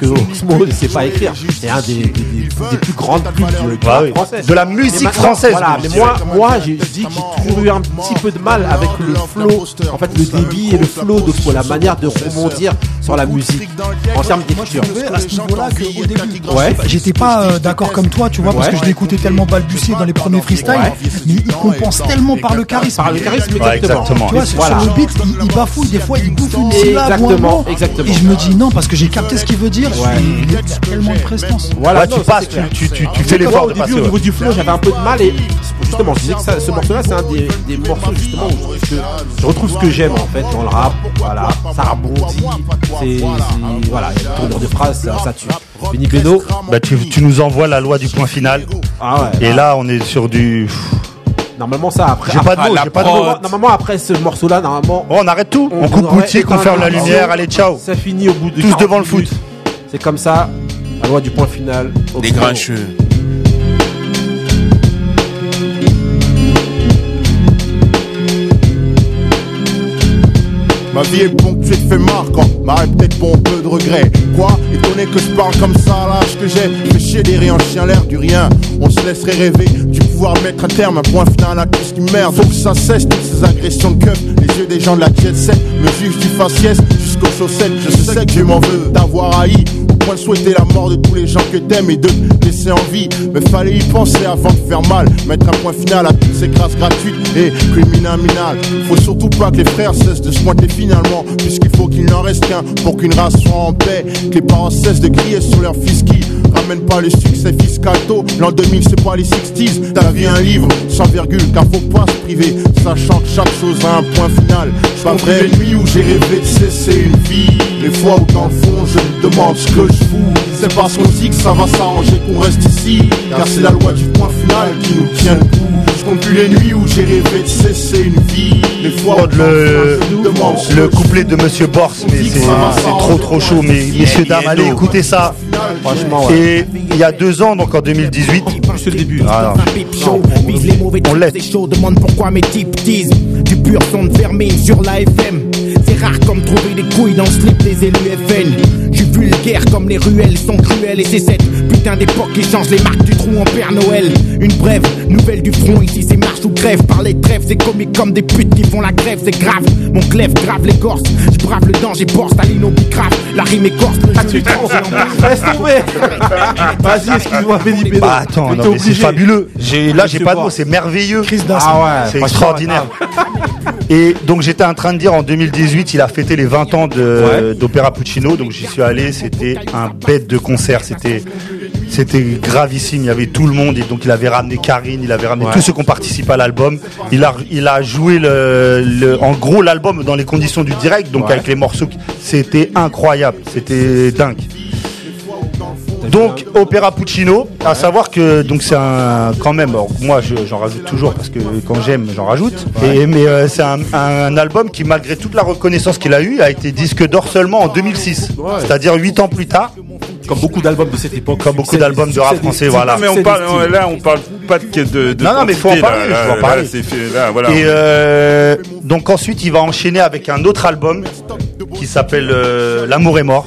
que, que Oxmo ne sait pas écrire. C'est un des, des, des- des plus grandes plumes du, du Bah rap oui. français. De la musique française, Voilà, mais moi, moi, j'ai je dis que j'ai toujours eu un petit peu de mal avec le flow, en fait, le débit et le flow d'Oxmo, la manière de rebondir sur la musique en termes d'écriture. à ce niveau-là début, Ouais. j'étais pas euh, d'accord comme toi, tu vois, parce que je l'écoutais tellement balbutier dans les premiers freestyles, Ouais. mais il compense tellement par le charisme. Par le charisme, Ouais, exactement. Tu vois, sur Voilà. sur le beat, il, il bafouille, des fois il bouffe une syllabe ou un Exactement, mot, exactement. Et je me dis non, parce que j'ai capté ce qu'il veut dire, Ouais. il, a tellement de prestance. Voilà, tu passes, tu, tu, tu, tu Mais fais l'effort de au début, passer. au ouais. niveau du flow, j'avais un peu de mal et justement, je disais que ça- ce morceau-là, c'est un des, des morceaux justement où je, trouve que- je retrouve ce que j'aime en fait dans le rap. Voilà, ça rebondit, c'est, c'est- voilà, il y a une tournure de phrase, ça, ça tue. Benny Beno, Bah, tu, tu nous envoies la loi du point final. ah ouais. Et là, on est sur du. Normalement, ça après. J'ai pas de mots, j'ai pas de mots. Normalement, après ce morceau-là, normalement. Oh, on arrête tout. On, coupe aurait boutique, on éteint ferme la lumière. Allez, ciao. Ça finit au bout de Tous 40 devant le minutes. C'est comme ça, la loi du point final. au Des grincheux. Ma vie est ponctuée de faits marquants, m'arrête peut-être pour peu de regret. Quoi Étonné que je parle comme ça à l'âge que j'ai? Fais chier des en chien l'air du rien. On se laisserait rêver du pouvoir mettre un terme, un point final à tout ce qui merde. Faut que ça cesse toutes ces agressions de keuf. Les yeux des gens de la jet set me jugent du faciès jusqu'aux chaussettes. Je sais que Dieu m'en veut d'avoir haï point souhaiter la mort de tous les gens que t'aimes et de laisser en vie. Mais fallait y penser avant de faire mal. Mettre un point final à toutes ces grâces gratuites et criminales. Faut surtout pas que les frères cessent de se pointer finalement. Puisqu'il faut qu'il n'en reste qu'un pour qu'une race soit en paix. Que les parents cessent de crier sur leur fils qui ramène pas le succès fiscal tôt. L'an 2000, c'est pas les 60s. Ta vie, un livre sans virgule, car faut pas se priver. Sachant que chaque chose a un point final. C'est pas vrai, les nuits où j'ai rêvé de cesser une vie. Les fois où dans le fond, je me demande ce que je fous. C'est parce qu'on dit que ça va s'arranger qu'on reste ici. Car c'est la loi du point final qui nous tient le coup. Compte plus les nuits où j'ai rêvé de cesser une vie. Les fois où Oh, le, le couplet de Monsieur Bors, mais c'est c'est trop trop chaud. Mais messieurs, dames, allez écoutez ça. Franchement, Et il y a deux ans, donc en 2018. Plus le début. Ah, vive les mauvais On c'est demande pourquoi mes types disent du pur son de vermine sur la FM. Rare comme trouver des couilles dans le slip des élus FN. Je suis vulgaire comme les ruelles sont cruelles et c'est cette putain d'époque qui change les marques du trou en Père Noël. Une brève, nouvelle du front, ici c'est marche ou crève. Par les trêves, c'est comique comme des putes qui font la grève, c'est grave. Mon clève grave l'écorce, je brave le danger, porte à l'inobicrave. La rime écorce, le jeu est en Laisse tomber. Vas-y, excuse-moi, Benny Beno. Bah attends, non, mais c'est fabuleux. J'ai, là, j'ai pas de mots, c'est merveilleux. Ah ouais, C'est extraordinaire. Et donc j'étais en train de dire en 2018, il a fêté les 20 ans d'Opéra Puccino, donc j'y suis allé, c'était un bête de concert, c'était c'était gravissime, il y avait tout le monde. Et donc il avait ramené Karine, il avait ramené Ouais. tous ceux qui ont participé à l'album. Il a il a joué le, le- en gros l'album dans les conditions du direct, donc Ouais. avec les morceaux, c'était incroyable, c'était dingue. Donc Opéra Puccino, à savoir que donc c'est un quand même alors, moi je- j'en rajoute toujours parce que quand j'aime j'en rajoute et mais euh, c'est un, un album qui malgré toute la reconnaissance qu'il a eu a été disque d'or seulement en 2006. C'est-à-dire 8 ans plus tard. Comme beaucoup d'albums de cette époque. Comme beaucoup d'albums de rap français, voilà. Non, mais on parle, là, on parle pas de, de, Non, non, mais faut en parler, là, faut en parler. là, c'est fait, là, voilà. Et euh, donc ensuite, il va enchaîner avec un autre album qui s'appelle euh, L'amour est mort.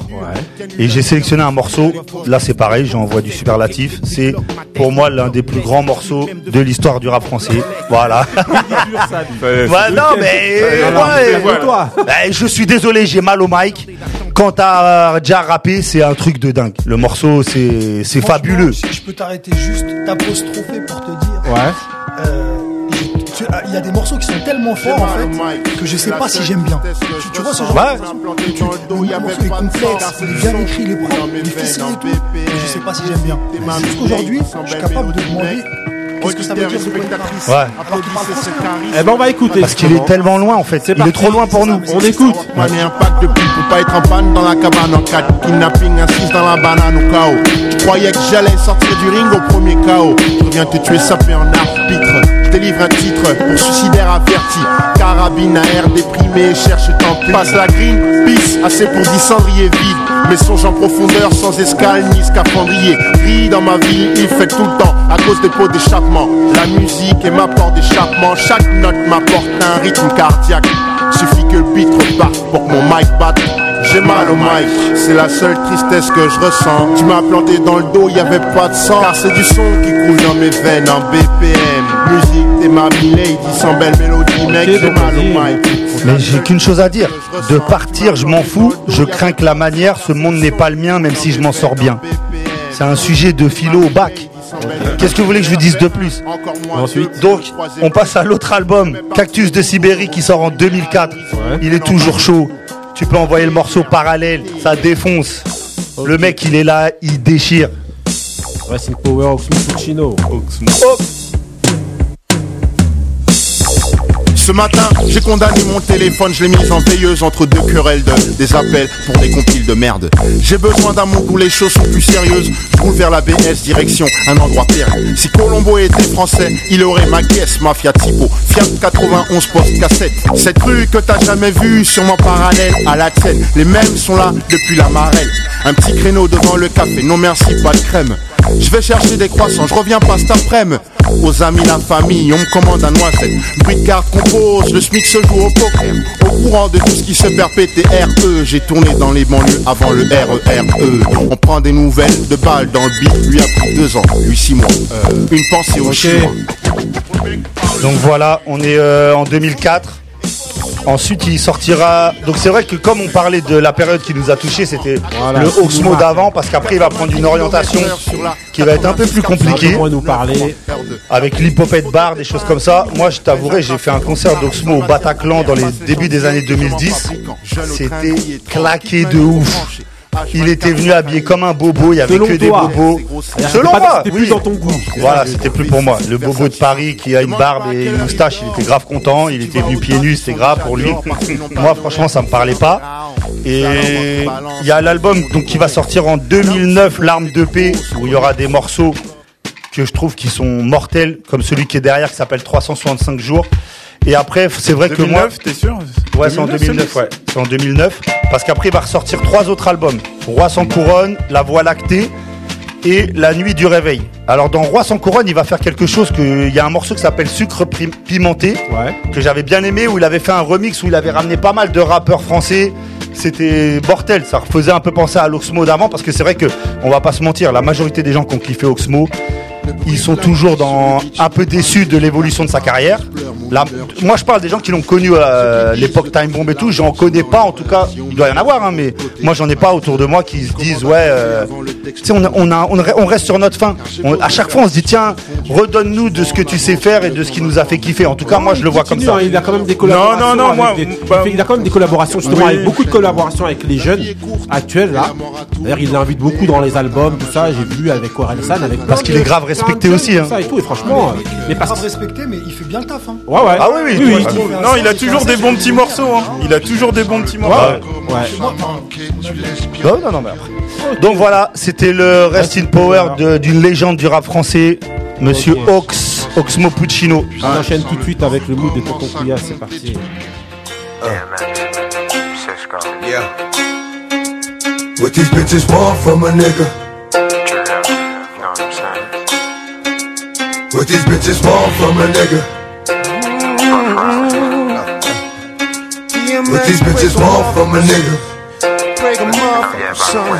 Et j'ai sélectionné un morceau. Là, c'est pareil, j'envoie du superlatif. C'est pour moi l'un des plus grands morceaux de l'histoire du rap français. Voilà. Ouais, non, mais ouais, ouais. Eh, je suis désolé, j'ai mal au mic. Quand t'as déjà rappé, c'est un truc de dingue. Le morceau, c'est fabuleux. Si je peux t'arrêter juste, t'apostropher pour te dire. Ouais. euh, ah, Il y a des morceaux qui sont tellement forts en fait que je sais pas si j'aime bien. Tu, tu vois ce genre Ouais. de tu, le morceau est complexe, il est bien écrit, les prods, il est ficelé et tout, mais je sais pas si j'aime bien. Jusqu'aujourd'hui, je suis capable de demander qu'est-ce que ça veut dire parle. Ouais. Eh ben, on va écouter. Parce qu'il est tellement loin en fait. Il est trop loin pour nous. On écoute. Moi j'ai un pack de pile pour pas être en panne dans la cabane en 4 Kidnapping, un 6 dans la banane au chaos Je croyais que j'allais sortir du ring au premier chaos Je reviens te tuer sapé en arbitre Je délivre un titre pour suicidaire averti Carabine à air déprimé, cherche tant pis Passe la green, peace, assez pour 10 cendriers vides Mes songes en profondeur sans escale ni scaphandrier Ris dans ma vie, il fait tout le temps à cause des pots d'échappement La musique est ma porte d'échappement Chaque note m'apporte un rythme cardiaque Suffit que le beat reparte pour que mon mic batte. J'ai mal au mic, c'est la seule tristesse que je ressens. Tu m'as planté dans le dos, y avait pas de sang. Car c'est du son qui coule dans mes veines en BPM. Musique, t'es ma lady sans belle mélodie, mec. J'ai donc mal au vas-y. mic. Mais j'ai qu'une chose à dire. De partir, je m'en fous. Je crains que la manière, ce monde n'est pas le mien, même si je m'en sors bien. C'est un sujet de philo au bac. Qu'est-ce que vous voulez que je vous dise de plus Encore moins Ensuite. Donc, on passe à l'autre album, Cactus de Sibérie, qui sort en 2004. Ouais. Il est toujours chaud. Tu peux envoyer le morceau parallèle, ça défonce. Le mec, il est là, il déchire. Racing Power, Puccino. Ce matin, j'ai condamné mon téléphone, je l'ai mis en veilleuse entre deux querelles de des appels pour des compiles de merde. J'ai besoin d'un monde où les choses sont plus sérieuses. Je vers la BS, direction un endroit perdu. Si Colombo était français, il aurait ma caisse, Mafia Tipo, Fiat 91 post cassette. Cette rue que t'as jamais vue, sûrement parallèle à la tienne. Les mêmes sont là depuis la marelle. Un petit créneau devant le café, non merci, pas de crème. Je vais chercher des croissants, je reviens pas cet après-midi. Aux amis, la famille, on me commande un noisette. Bruit de carte compose, le SMIC se joue au poker. Au courant de tout ce qui se perpète RE, j'ai tourné dans les banlieues avant le RERE. On prend des nouvelles de balles dans le beat, lui a pris deux ans, lui six mois. Euh, une pensée au chinois. Donc voilà, on est euh, en 2004. Ensuite, il sortira. Donc c'est vrai que comme on parlait de la période qui nous a touché, c'était Voilà, le Oxmo d'avant, parce qu'après il va prendre une orientation qui va être un peu plus compliquée, On va nous parler. avec l'hypopète bar, des choses comme ça. Moi, je t'avouerai, j'ai fait un concert d'Oxmo au Bataclan dans les débuts des années 2010. C'était claqué de ouf. Il était venu habillé comme un bobo, il y avait Selon que des toi. bobos. Selon moi, C'était plus oui. dans ton goût. Voilà, c'était plus pour moi. Le bobo de Paris qui a une barbe et une moustache, il était grave content. Il était venu pieds nus, c'était grave pour lui. moi, franchement, ça me parlait pas. Et il y a l'album donc qui va sortir en 2009, L'arme de paix, où il y aura des morceaux que je trouve qui sont mortels, comme celui qui est derrière, qui s'appelle 365 jours. Et après, c'est vrai que moi, 2009, t'es sûr Ouais, c'est en 2009, ouais. C'est en 2009. Parce qu'après, il va ressortir trois autres albums. Roi sans couronne, La Voie lactée et La nuit du réveil. Alors, dans Roi sans couronne, il va faire quelque chose que, il y a un morceau qui s'appelle Sucre pimenté. Que j'avais bien aimé, où il avait fait un remix où il avait ramené pas mal de rappeurs français. C'était mortel, ça faisait un peu penser à l'Oxmo d'avant parce que c'est vrai que, on va pas se mentir, la majorité des gens qui ont kiffé Oxmo, ils sont toujours dans un peu déçus de l'évolution de sa carrière. Là, moi, je parle des gens qui l'ont connu à l'époque Time Bomb et tout. J'en connais pas, en tout cas. Il doit y en avoir, hein, mais moi, j'en ai pas autour de moi qui se disent ouais. euh, tu sais, on, a- on, a- reste sur notre fin. On- à chaque fois, on se dit tiens, redonne-nous de ce que tu sais faire et de ce qui nous a fait kiffer. En tout cas, moi, je le vois comme ça. Hein, Il a quand même des collaborations. Non, non, non, moi, des- bah, il a quand même des collaborations justement Oui. avec beaucoup de collaborations avec les jeunes actuels là. D'ailleurs, il l'invite beaucoup dans les albums, tout ça. J'ai vu avec Orelsan, avec Parce qu'il est grave respecté aussi, hein. Ça et tout. Et franchement, euh, mais parce que respecté, mais il fait bien le taf. Hein. ouais, ouais. Ah oui, oui, oui, oui. oui. Non, il a toujours des bons petits morceaux. Hein. Il a toujours des bons petits morceaux. Ouais. Ouais. Non, non, non, mais après. Donc voilà, c'était le Rest in Power de- d'une légende du rap français, Monsieur Ox, Oxmo Puccino. On enchaîne tout de suite avec le mood de Tonton c'est parti. What these bitches want from a nigga? What these bitches want from a nigga. What these bitches want from a nigga. Break 'em off, son.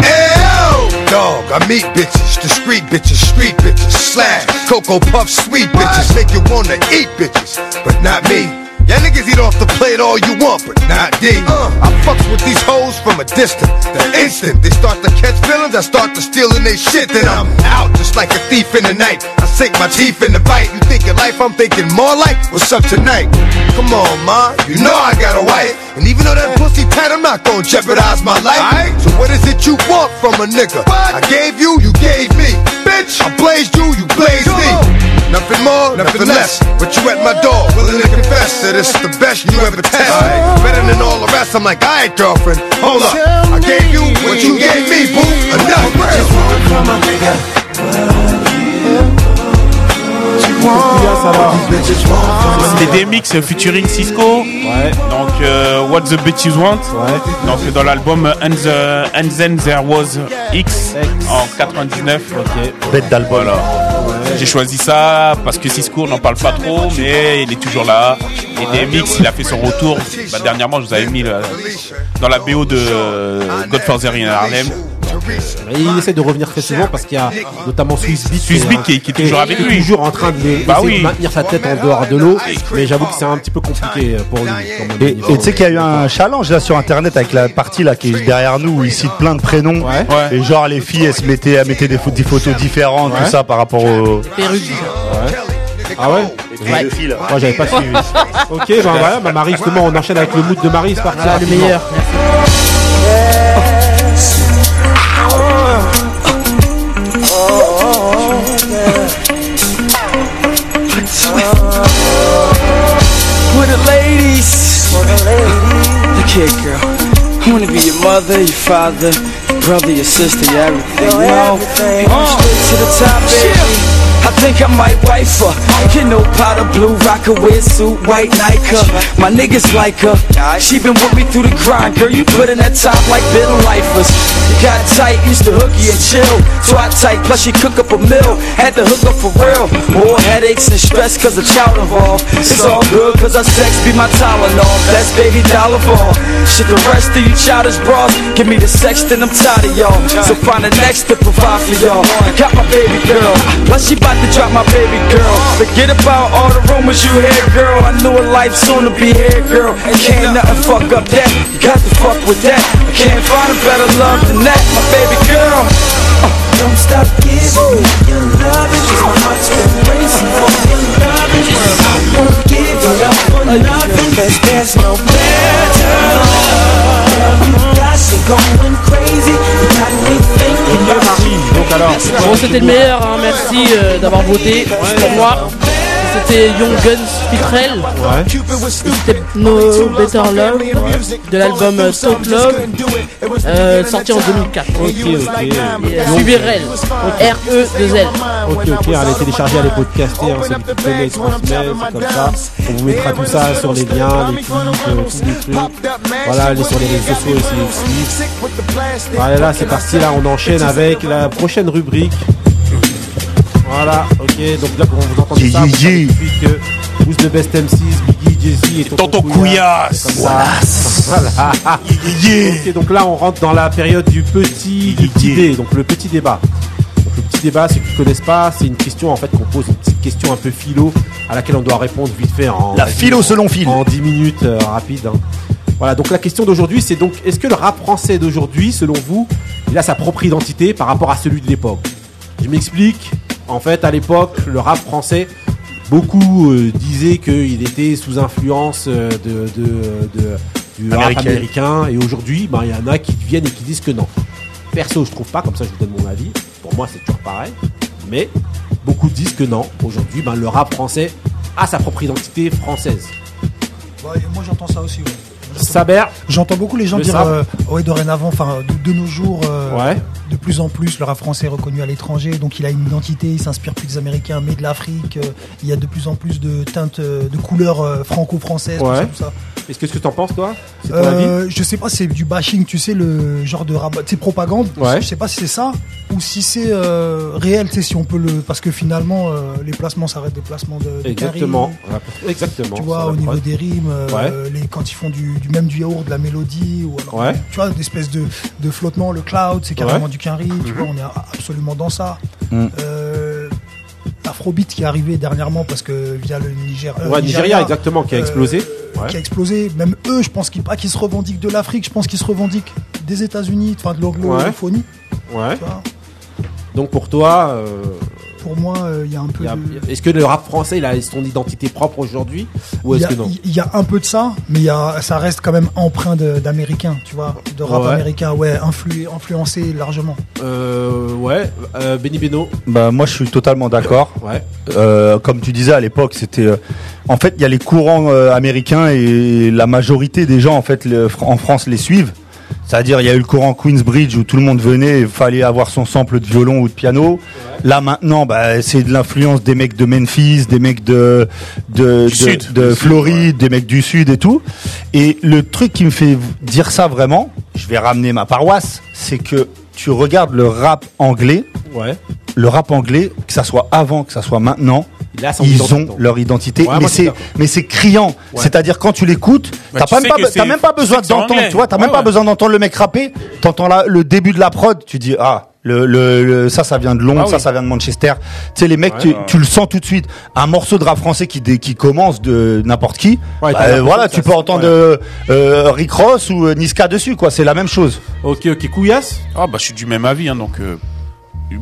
Ayo! Dog, I meet bitches, the street bitches, street bitches, slash, Cocoa Puff, sweet bitches, make you wanna eat bitches, but not me. Y'all niggas eat off the plate all you want, but not D. Uh, I fucks with these hoes from a distance. The instant they start to catch feelings, I start to stealing they shit. Then I'm out just like a thief in the night. I sink my teeth in the bite. You thinking life, I'm thinking more like what's up tonight. Come on, ma, you know I got a wife. And even though that pussy tight, I'm not gonna jeopardize my life. So what is it you want from a nigga? I gave you, you gave me. Bitch, I blazed you, you blazed me. Nothing more, nothing less. But you at my door, willing to confess that it's the best you ever test. Better than all the rest. I'm like, alright, girlfriend, hold up. I gave you what you gave me, boo. Enough. C'était DMX featuring Cisco. Donc euh, What the Bitches Want. Donc dans l'album And, the- And Then There Was X en 99. Bête d'album. Voilà. J'ai choisi ça parce que Cisco n'en parle pas trop, mais il est toujours là. Et DMX il a fait son retour. Bah, dernièrement je vous avais mis dans la BO de euh, Godfather in Harlem. Et il essaie de revenir très souvent parce qu'il y a notamment Swiss Beat, Swiss Beat qui est- qui est toujours avec lui. toujours en train de Bah d'essayer oui. de maintenir sa tête en dehors de l'eau. Mais j'avoue que c'est un petit peu compliqué pour lui. quand même, Et tu sais qu'il y a eu un challenge là sur internet avec la partie là qui est derrière nous où ils citent plein de prénoms et genre les filles elles se mettaient, elles mettaient des, pho- des photos différentes Ouais. tout ça par rapport au Perruque. Ah ouais? Moi j'avais pas suivi. ok, ben voilà, bah Marie justement on enchaîne avec le mood de Marie, c'est parti. Voilà, le meilleur. Mother, your father, your brother, your sister, your everything. You know, you going straight to the top, baby. I think I might wife her. You know, powder blue, rock a weird suit, white Nike. My niggas like her. She been with me through the grind, girl. You put in that top like bitter lifers. Got tight, used to hooky and chill. Twat tight, plus she cook up a meal. Had to hook up for real. More headaches and stress cause of child involved. It's all good cause our sex be my Tylenol. Best baby dollar ball. Shit, the rest of you childish bras. Give me the sex, then I'm tired of y'all. So find the next to provide for y'all. Got my baby girl. Plus she about to drop my baby girl. Forget about all the rumors you hear, girl. I knew a life soon to be here, girl. And can't nothing fuck up that. You got to fuck with that. I can't find a better love than that, my baby girl. Uh, don't stop giving me your loving Cause my heart's been racing for your loving I won't give it up for nothing Cause there's no better love You got me going crazy c'était le meilleur, hein, merci euh, d'avoir voté pour moi. C'était Young Guns Fitrell. C'était No Better Love de l'album euh, Talk Love, euh, sorti en 2004. Ok, ok. Et, euh, suivi REL, R-E-2-L. Ok, ok, allez télécharger, allez podcaster, hein, celui qui connaît, transmet, c'est comme ça. On vous mettra tout ça sur les liens, les clips, euh, tous les trucs. Voilà, allez sur les réseaux sociaux, suivre. Voilà, là, c'est parti, là, on enchaîne avec la prochaine rubrique. Voilà, ok, donc là, quand vous entendez ça, vous savez tout de suite que Who's the best MCs, Biggie, Jay-Z et Tonton, Couillasse. Comme ça. Voilà. Ok, donc là, on rentre dans la période du petit, du petit dé, donc le petit débat. Donc le petit débat, ceux qui ne connaissent pas, c'est une question en fait qu'on pose, une petite question un peu philo à laquelle on doit répondre vite fait en La philo selon Phil. en 10 minutes euh, rapide. hein. Voilà, donc la question d'aujourd'hui, c'est donc est-ce que le rap français d'aujourd'hui, selon vous, il a sa propre identité par rapport à celui de l'époque? Je m'explique. En fait, à l'époque, le rap français, beaucoup euh, disaient qu'il était sous influence euh, de, de- de- du rap Américain. et aujourd'hui, ben, il y en a qui viennent et qui disent que non. Perso, je trouve pas, comme ça je vous donne mon avis. Pour moi, c'est toujours pareil. Mais beaucoup disent que non. Aujourd'hui, ben, le rap français a sa propre identité française. Ouais, moi j'entends ça aussi. ouais. Saber J'entends beaucoup les gens Le dire euh, ouais dorénavant, enfin de, de nos jours, euh, Ouais. de plus en plus le rap français est reconnu à l'étranger, donc il a une identité, il s'inspire plus des Américains, mais de l'Afrique. euh, il y a de plus en plus de teintes, de couleurs franco-françaises, tout Ouais. ça, tout ça. Est-ce que que t'en penses, toi C'est ton avis Euh, je sais pas, c'est du bashing, tu sais, le genre de rabat, tu sais, propagande. Ouais. Je sais pas si c'est ça ou si c'est euh, réel, tu sais, si on peut le. Parce que finalement, euh, les placements, ça reste des placements de. de Exactement. carré. Exactement. Tu vois, au niveau des rimes, Ouais. les, quand ils font du, du même du yaourt, de la mélodie, ou alors, tu vois, d'espèces de, de flottement, le cloud, c'est carrément du carry, tu Mhm. vois, on est absolument dans ça. Euh, Qui est arrivé dernièrement parce que via le Niger, euh, Ouais, Nigeria, exactement, qui a explosé. Ouais. Qui a explosé. Même eux, je pense qu'ils pas qu'ils se revendiquent de l'Afrique, je pense qu'ils se revendiquent des États-Unis, enfin de l'anglophonie. Ouais. Tu vois. Donc pour toi, euh, Pour moi, euh, il y a un peu de. est-ce que le rap français il a son identité propre aujourd'hui ou Il y, est-ce a, que non il y a un peu de ça, mais il y a, ça reste quand même empreint d'américain, tu vois, de rap Ouais. américain, ouais, influ- influencé largement. euh, Ouais, euh, Benny Beno. Bah moi je suis totalement d'accord. Ouais. Euh, comme tu disais à l'époque, c'était euh, en fait il y a les courants euh, américains et la majorité des gens en fait le- en France les suivent. C'est-à-dire il y a eu le courant Queensbridge où tout le monde venait, il fallait avoir son sample de violon ou de piano. Là maintenant, bah, c'est de l'influence des mecs de Memphis, des mecs de de, de, Floride, des mecs du sud et tout. Et le truc qui me fait dire ça vraiment, je vais ramener ma paroisse, c'est que tu regardes le rap anglais, Ouais. le rap anglais, que ça soit avant, que ça soit maintenant, ils ont leur identité, Ouais, mais c'est d'accord. mais c'est criant. Ouais. C'est-à-dire quand tu l'écoutes, Bah, t'as même pas, t'as même besoin d'entendre, tu vois, t'as Ouais, même pas besoin d'entendre le mec rapper. T'entends là le début de la prod, tu dis ah. Le, le, le- ça, ça vient de Londres, Ah ça, oui. ça vient de Manchester. Tu sais, les mecs, Ouais, tu, ouais. tu le sens tout de suite. Un morceau de rap français qui, dé- qui commence de n'importe qui, Ouais, bah, voilà, tu peux entendre ouais. euh, euh, Rick Ross ou euh, Niska dessus, quoi. C'est la même chose. Ok, ok, Couillasse? Ah bah je suis du même avis, hein, donc euh,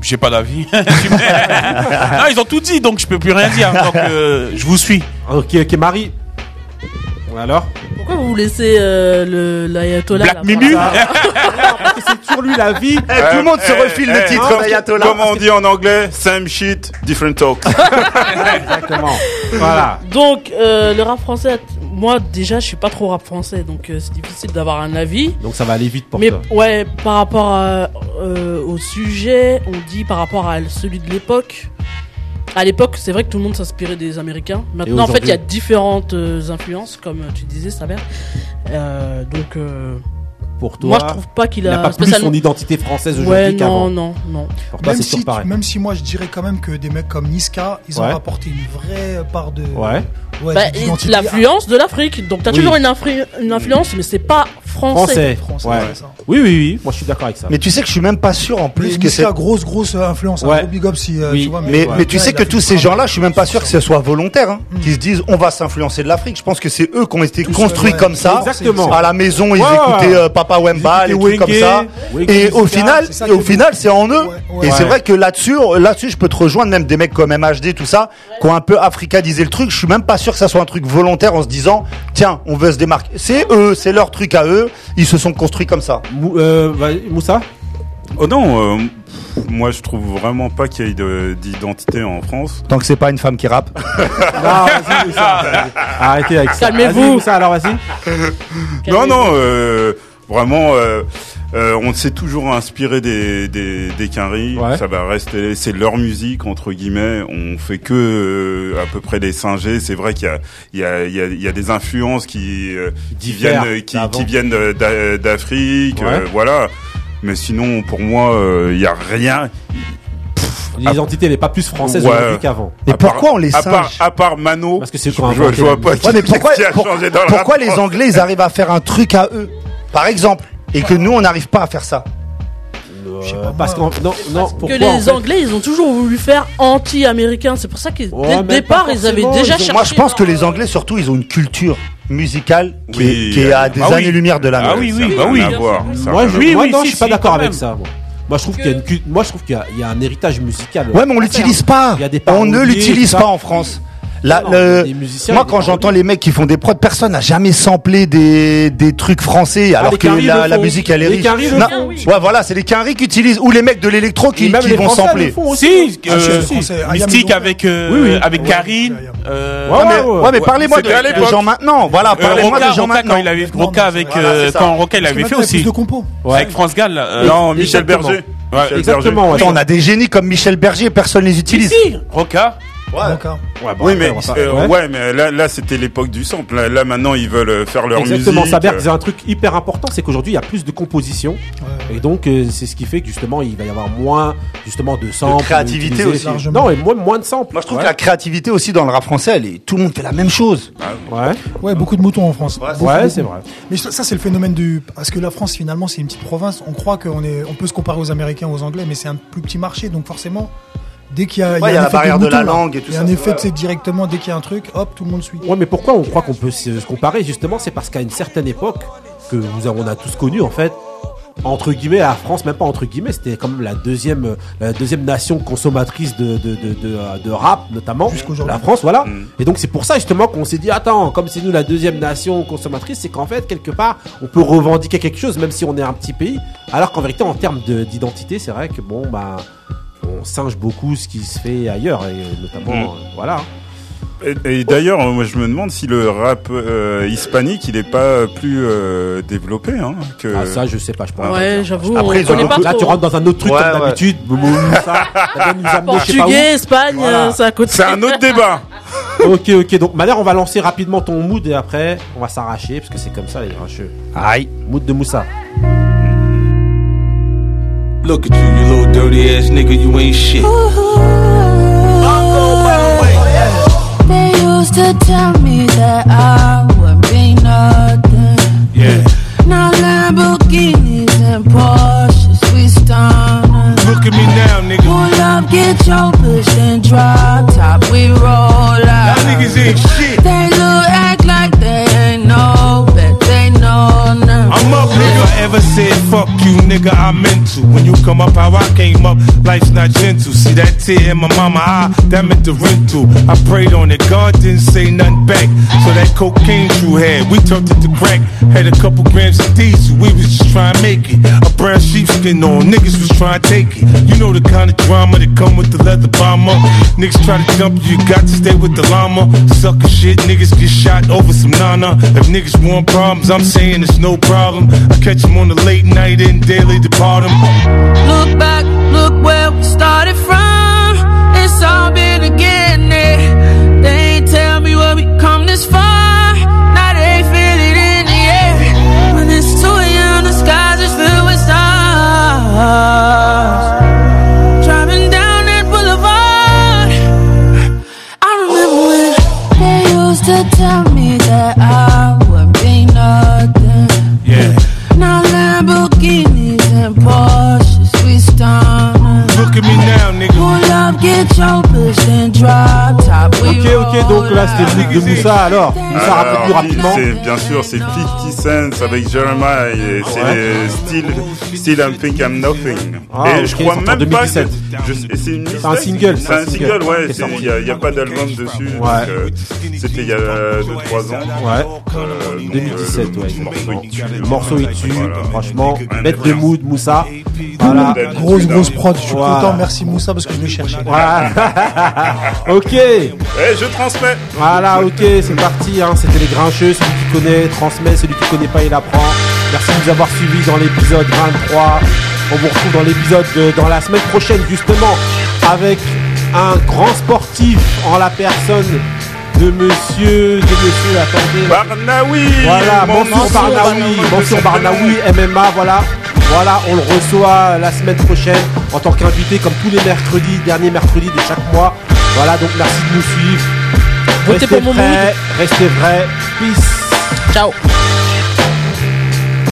j'ai pas d'avis. non, ils ont tout dit, donc je peux plus rien dire. Donc euh, je vous suis. Ok, ok, Marie? Alors Pourquoi vous laissez euh, le l'ayatollah Black là, ça Parce que c'est sur lui la vie. Eh, tout le monde se Eh, refile eh, le titre comme- d'Ayatollah. On dit en anglais Same shit, different talk. Exactement. Voilà. Donc euh, le rap français, moi déjà je suis pas trop rap français, donc euh, c'est difficile d'avoir un avis. Donc ça va aller vite pour Mais toi. ouais, par rapport à, euh, au sujet, on dit par rapport à celui de l'époque. À l'époque, c'est vrai que tout le monde s'inspirait des Américains. Maintenant, en fait, il y a différentes euh, influences, comme tu disais, Saber. Euh, donc, euh, Pour toi, moi, je trouve pas qu'il il a, n'a pas plus son identité française Ouais, aujourd'hui non, qu'avant. non, non. Pour toi, Même si, même si moi je dirais quand même que des mecs comme Niska, ils ont Ouais. apporté une vraie part de. Ouais. ouais, Bah, l'influence de l'Afrique. Donc, t'as Oui. toujours une, influ- une influence, mais c'est pas français. Français. Français, Ouais. ça. Oui, oui, oui. Moi, je suis d'accord avec ça. Mais tu sais que je suis même pas sûr en plus que c'est grosse, grosse influence. Ouais. Un gros big up si euh, Oui. tu vois. Mais, ouais. mais tu Ouais, sais que tous ces gens-là, je suis même pas sûr que ce soit volontaire, hein, qui se disent on va s'influencer de l'Afrique. Je pense que c'est eux qui ont été construits ouais. comme ça. Exactement. À la maison, ils Ouais. écoutaient euh, Papa Wemba, les trucs comme ça. Et au final, et au final, c'est en eux. Et c'est vrai que là-dessus, là-dessus, je peux te rejoindre même des mecs comme MHD, tout ça, qui ont un peu africanisé le truc. Je suis même pas sûr que ça soit un truc volontaire en se disant tiens, on veut se démarquer. C'est eux, c'est leur truc à eux. Ils se sont construits comme ça. Mou- euh, Moussa? Oh non, euh, moi je trouve vraiment pas qu'il y ait de- d'identité en France. Tant que c'est pas une femme qui rappe. Non, vas-y, Moussa. vas-y. Arrêtez avec ça. Calmez-vous. Alors vas-y. Non, non, euh, vraiment, euh, euh, on s'est toujours inspiré des, des, des Quinry. Ouais. Ça va rester, c'est leur musique, entre guillemets. On fait que euh, à peu près des singés. C'est vrai qu'il y a, il y, a, il y, a, il y a des influences qui, euh, viennent, qui, qui d'Afrique. Ouais. euh, voilà. Mais sinon, pour moi, euh, il y a rien. L'identité n'est pas plus française Ouais. aujourd'hui qu'avant. Et À part- pourquoi on les à part, singe à part Mano, Parce que c'est je, quand je, vois- pas qui, mais pourquoi, qui a pour- changé dans pourquoi les Anglais ils arrivent à faire un truc à eux, par exemple, et que nous on n'arrive pas à faire ça Euh, sais pas, parce non, pourquoi que les en fait Anglais, ils ont toujours voulu faire anti-américain. C'est pour ça que Ouais, dès le départ, pas ils avaient déjà ils ont- cherché. Moi je pense que les Anglais surtout ils ont une culture musicale qui, Oui, est, qui est à des oui. années-lumière de la Ah oui, oui, bah oui. Moi, je, Oui, moi, oui, non, si, je suis pas si, d'accord avec même. ça. moi. Moi, je trouve qu'il y a une, moi, je trouve qu'il y a, il y a un héritage musical. Ouais mais on l'utilise pas. Il y a des On ne l'utilise pas en France. Là, Non, le- des musiciens, moi des quand j'entends les mecs qui font des prods, personne n'a jamais samplé des, des trucs français alors les que la, la musique elle est Les riche. Non. oui. Ouais voilà, c'est les Quinry qui utilisent ou les mecs de l'électro qui, qui les vont Français sampler. Si, Ah, euh, c'est français. Ah, Mystique avec, euh, Oui, oui. avec Ouais, Karine. ouais, ouais. euh, Ouais, Ouais, mais, ouais, ouais. ouais, mais parlez-moi de, gens maintenant. Voilà, euh, parlez-moi Roca, de gens Roca, maintenant. quand il avait, Roca avec, quand Roca il avait fait aussi. de compos. Avec France Gall. Non, Michel. Berger. Exactement, Berger. ouais. Attends, on a des génies comme Michel Berger, personne les utilise. Si, Roca. Brancard. oui, mais, euh, ouais. ouais. mais là, là c'était l'époque du sample. Là, là, maintenant, ils veulent euh, faire leur Exactement, musique. ça Berg disait un truc hyper important, c'est qu'aujourd'hui il y a plus de composition et donc euh, c'est ce qui fait que justement il va y avoir moins justement de samples, créativité utilisés. aussi. Non, et moins, moins de samples. Moi, je trouve que la créativité aussi dans le rap français, elle est, tout le monde fait la même chose. Ouais. Ouais, beaucoup de moutons en France. Ouais, c'est vrai. Mais ça, ça, c'est le phénomène du. Parce que la France, finalement, c'est une petite province. On croit qu'on est, on peut se comparer aux Américains, aux Anglais, mais c'est un plus petit marché. Donc forcément, dès qu'il y a, Ouais, il y a un la effet barrière de la langue et tout Il y a ça, un c'est effet, sais, directement, dès qu'il y a un truc, hop, tout le monde suit. Ouais, mais pourquoi on croit qu'on peut se comparer Justement, c'est parce qu'à une certaine époque, que nous avons, on a tous connu en fait, entre guillemets, la France, même pas entre guillemets, c'était comme la deuxième, la deuxième nation consommatrice de, de, de, de, de rap, notamment. La France, voilà. Et donc c'est pour ça justement qu'on s'est dit, attends, comme c'est nous la deuxième nation consommatrice, c'est qu'en fait, quelque part, on peut revendiquer quelque chose, même si on est un petit pays. Alors qu'en vérité, en termes de- d'identité, c'est vrai que bon, bah, on singe beaucoup ce qui se fait ailleurs, et notamment, Mm. euh, voilà. Et, et d'ailleurs, euh, moi, je me demande si le rap euh, hispanique, il est pas plus euh, développé hein, que. Ah, ça, je sais pas, je pense. Ouais, j'avoue, Après, on pas là, tu rentres dans un autre truc Ouais, comme ouais. d'habitude. Ça, ça. Portugais, Espagne, euh, c'est à côté. C'est un autre débat. ok, ok. Donc, Malher, on va lancer rapidement ton mood et après, on va s'arracher parce que c'est comme ça, les grincheux. Aïe. Mood de Moussa. Look at you, you little dirty ass nigga, you ain't shit. They used to tell me that I would be nothing. Yeah. Now Lamborghinis and Porsches, we stunning. Look at me now, nigga. Pull up, get your push and drop top, we roll out. Y'all niggas ain't shit. They look act like they ain't know, they know I'm up, nigga. If I ever said fuck you, nigga, I meant to. When you come up how I came up, life's not gentle. See that tear in my mama eye, that meant the rental. I prayed on it, God didn't say nothing back. So that cocaine you had, we turned it to crack. Had a couple grams of diesel, we was just trying to make it. Brown sheepskin on, niggas was trying to take it. You know the kind of drama that come with the leather bomber. Niggas try to jump you, you got to stay with the llama. Sucker shit, niggas get shot over some nana. If niggas want problems, I'm saying it's no problem. I catch them on the late night and daily depart 'em. Look back, look where we started from. It's all been again. They ain't tell me where we come this far. Donc c'était le mood de Moussa. Alors, Moussa, Alors, raconte-nous rapidement. c'est- Bien sûr, c'est 50 Cent avec Jeremiah et c'est Ouais. Still, Still I'm Think I'm Nothing. Ah, et ok, je crois même pas que 2017. je- c'est une C'est un single, C'est un single, ouais. Il n'y a, a pas d'album dessus. donc, Ouais. euh, C'était il y a 2-3 ans. Ouais. Euh, donc, 2017, euh, ouais. le morceau il tue. Le morceau il tue, Voilà. franchement, bête de mood, Moussa. Voilà. Grosse, grosse prod. Je suis Voilà. content. Merci Moussa parce que je le cherchais. Voilà. ok. Eh, je transmets. Voilà, ok, c'est parti. Hein. C'était les grincheux. Celui qui connaît transmet, celui qui connaît pas il apprend. Merci de nous avoir suivis dans l'épisode 23. On vous retrouve dans l'épisode de- dans la semaine prochaine justement avec un grand sportif en la personne de monsieur, de monsieur, attendez. Barnaoui Voilà, Mansour Barnaoui. Mansour Barnaoui, MMA, voilà. Voilà, on le reçoit la semaine prochaine en tant qu'invité comme tous les mercredis, dernier mercredi de chaque mois. Voilà, donc merci de nous suivre. Votez pour mon prêts, restez vrais. Peace. Ciao.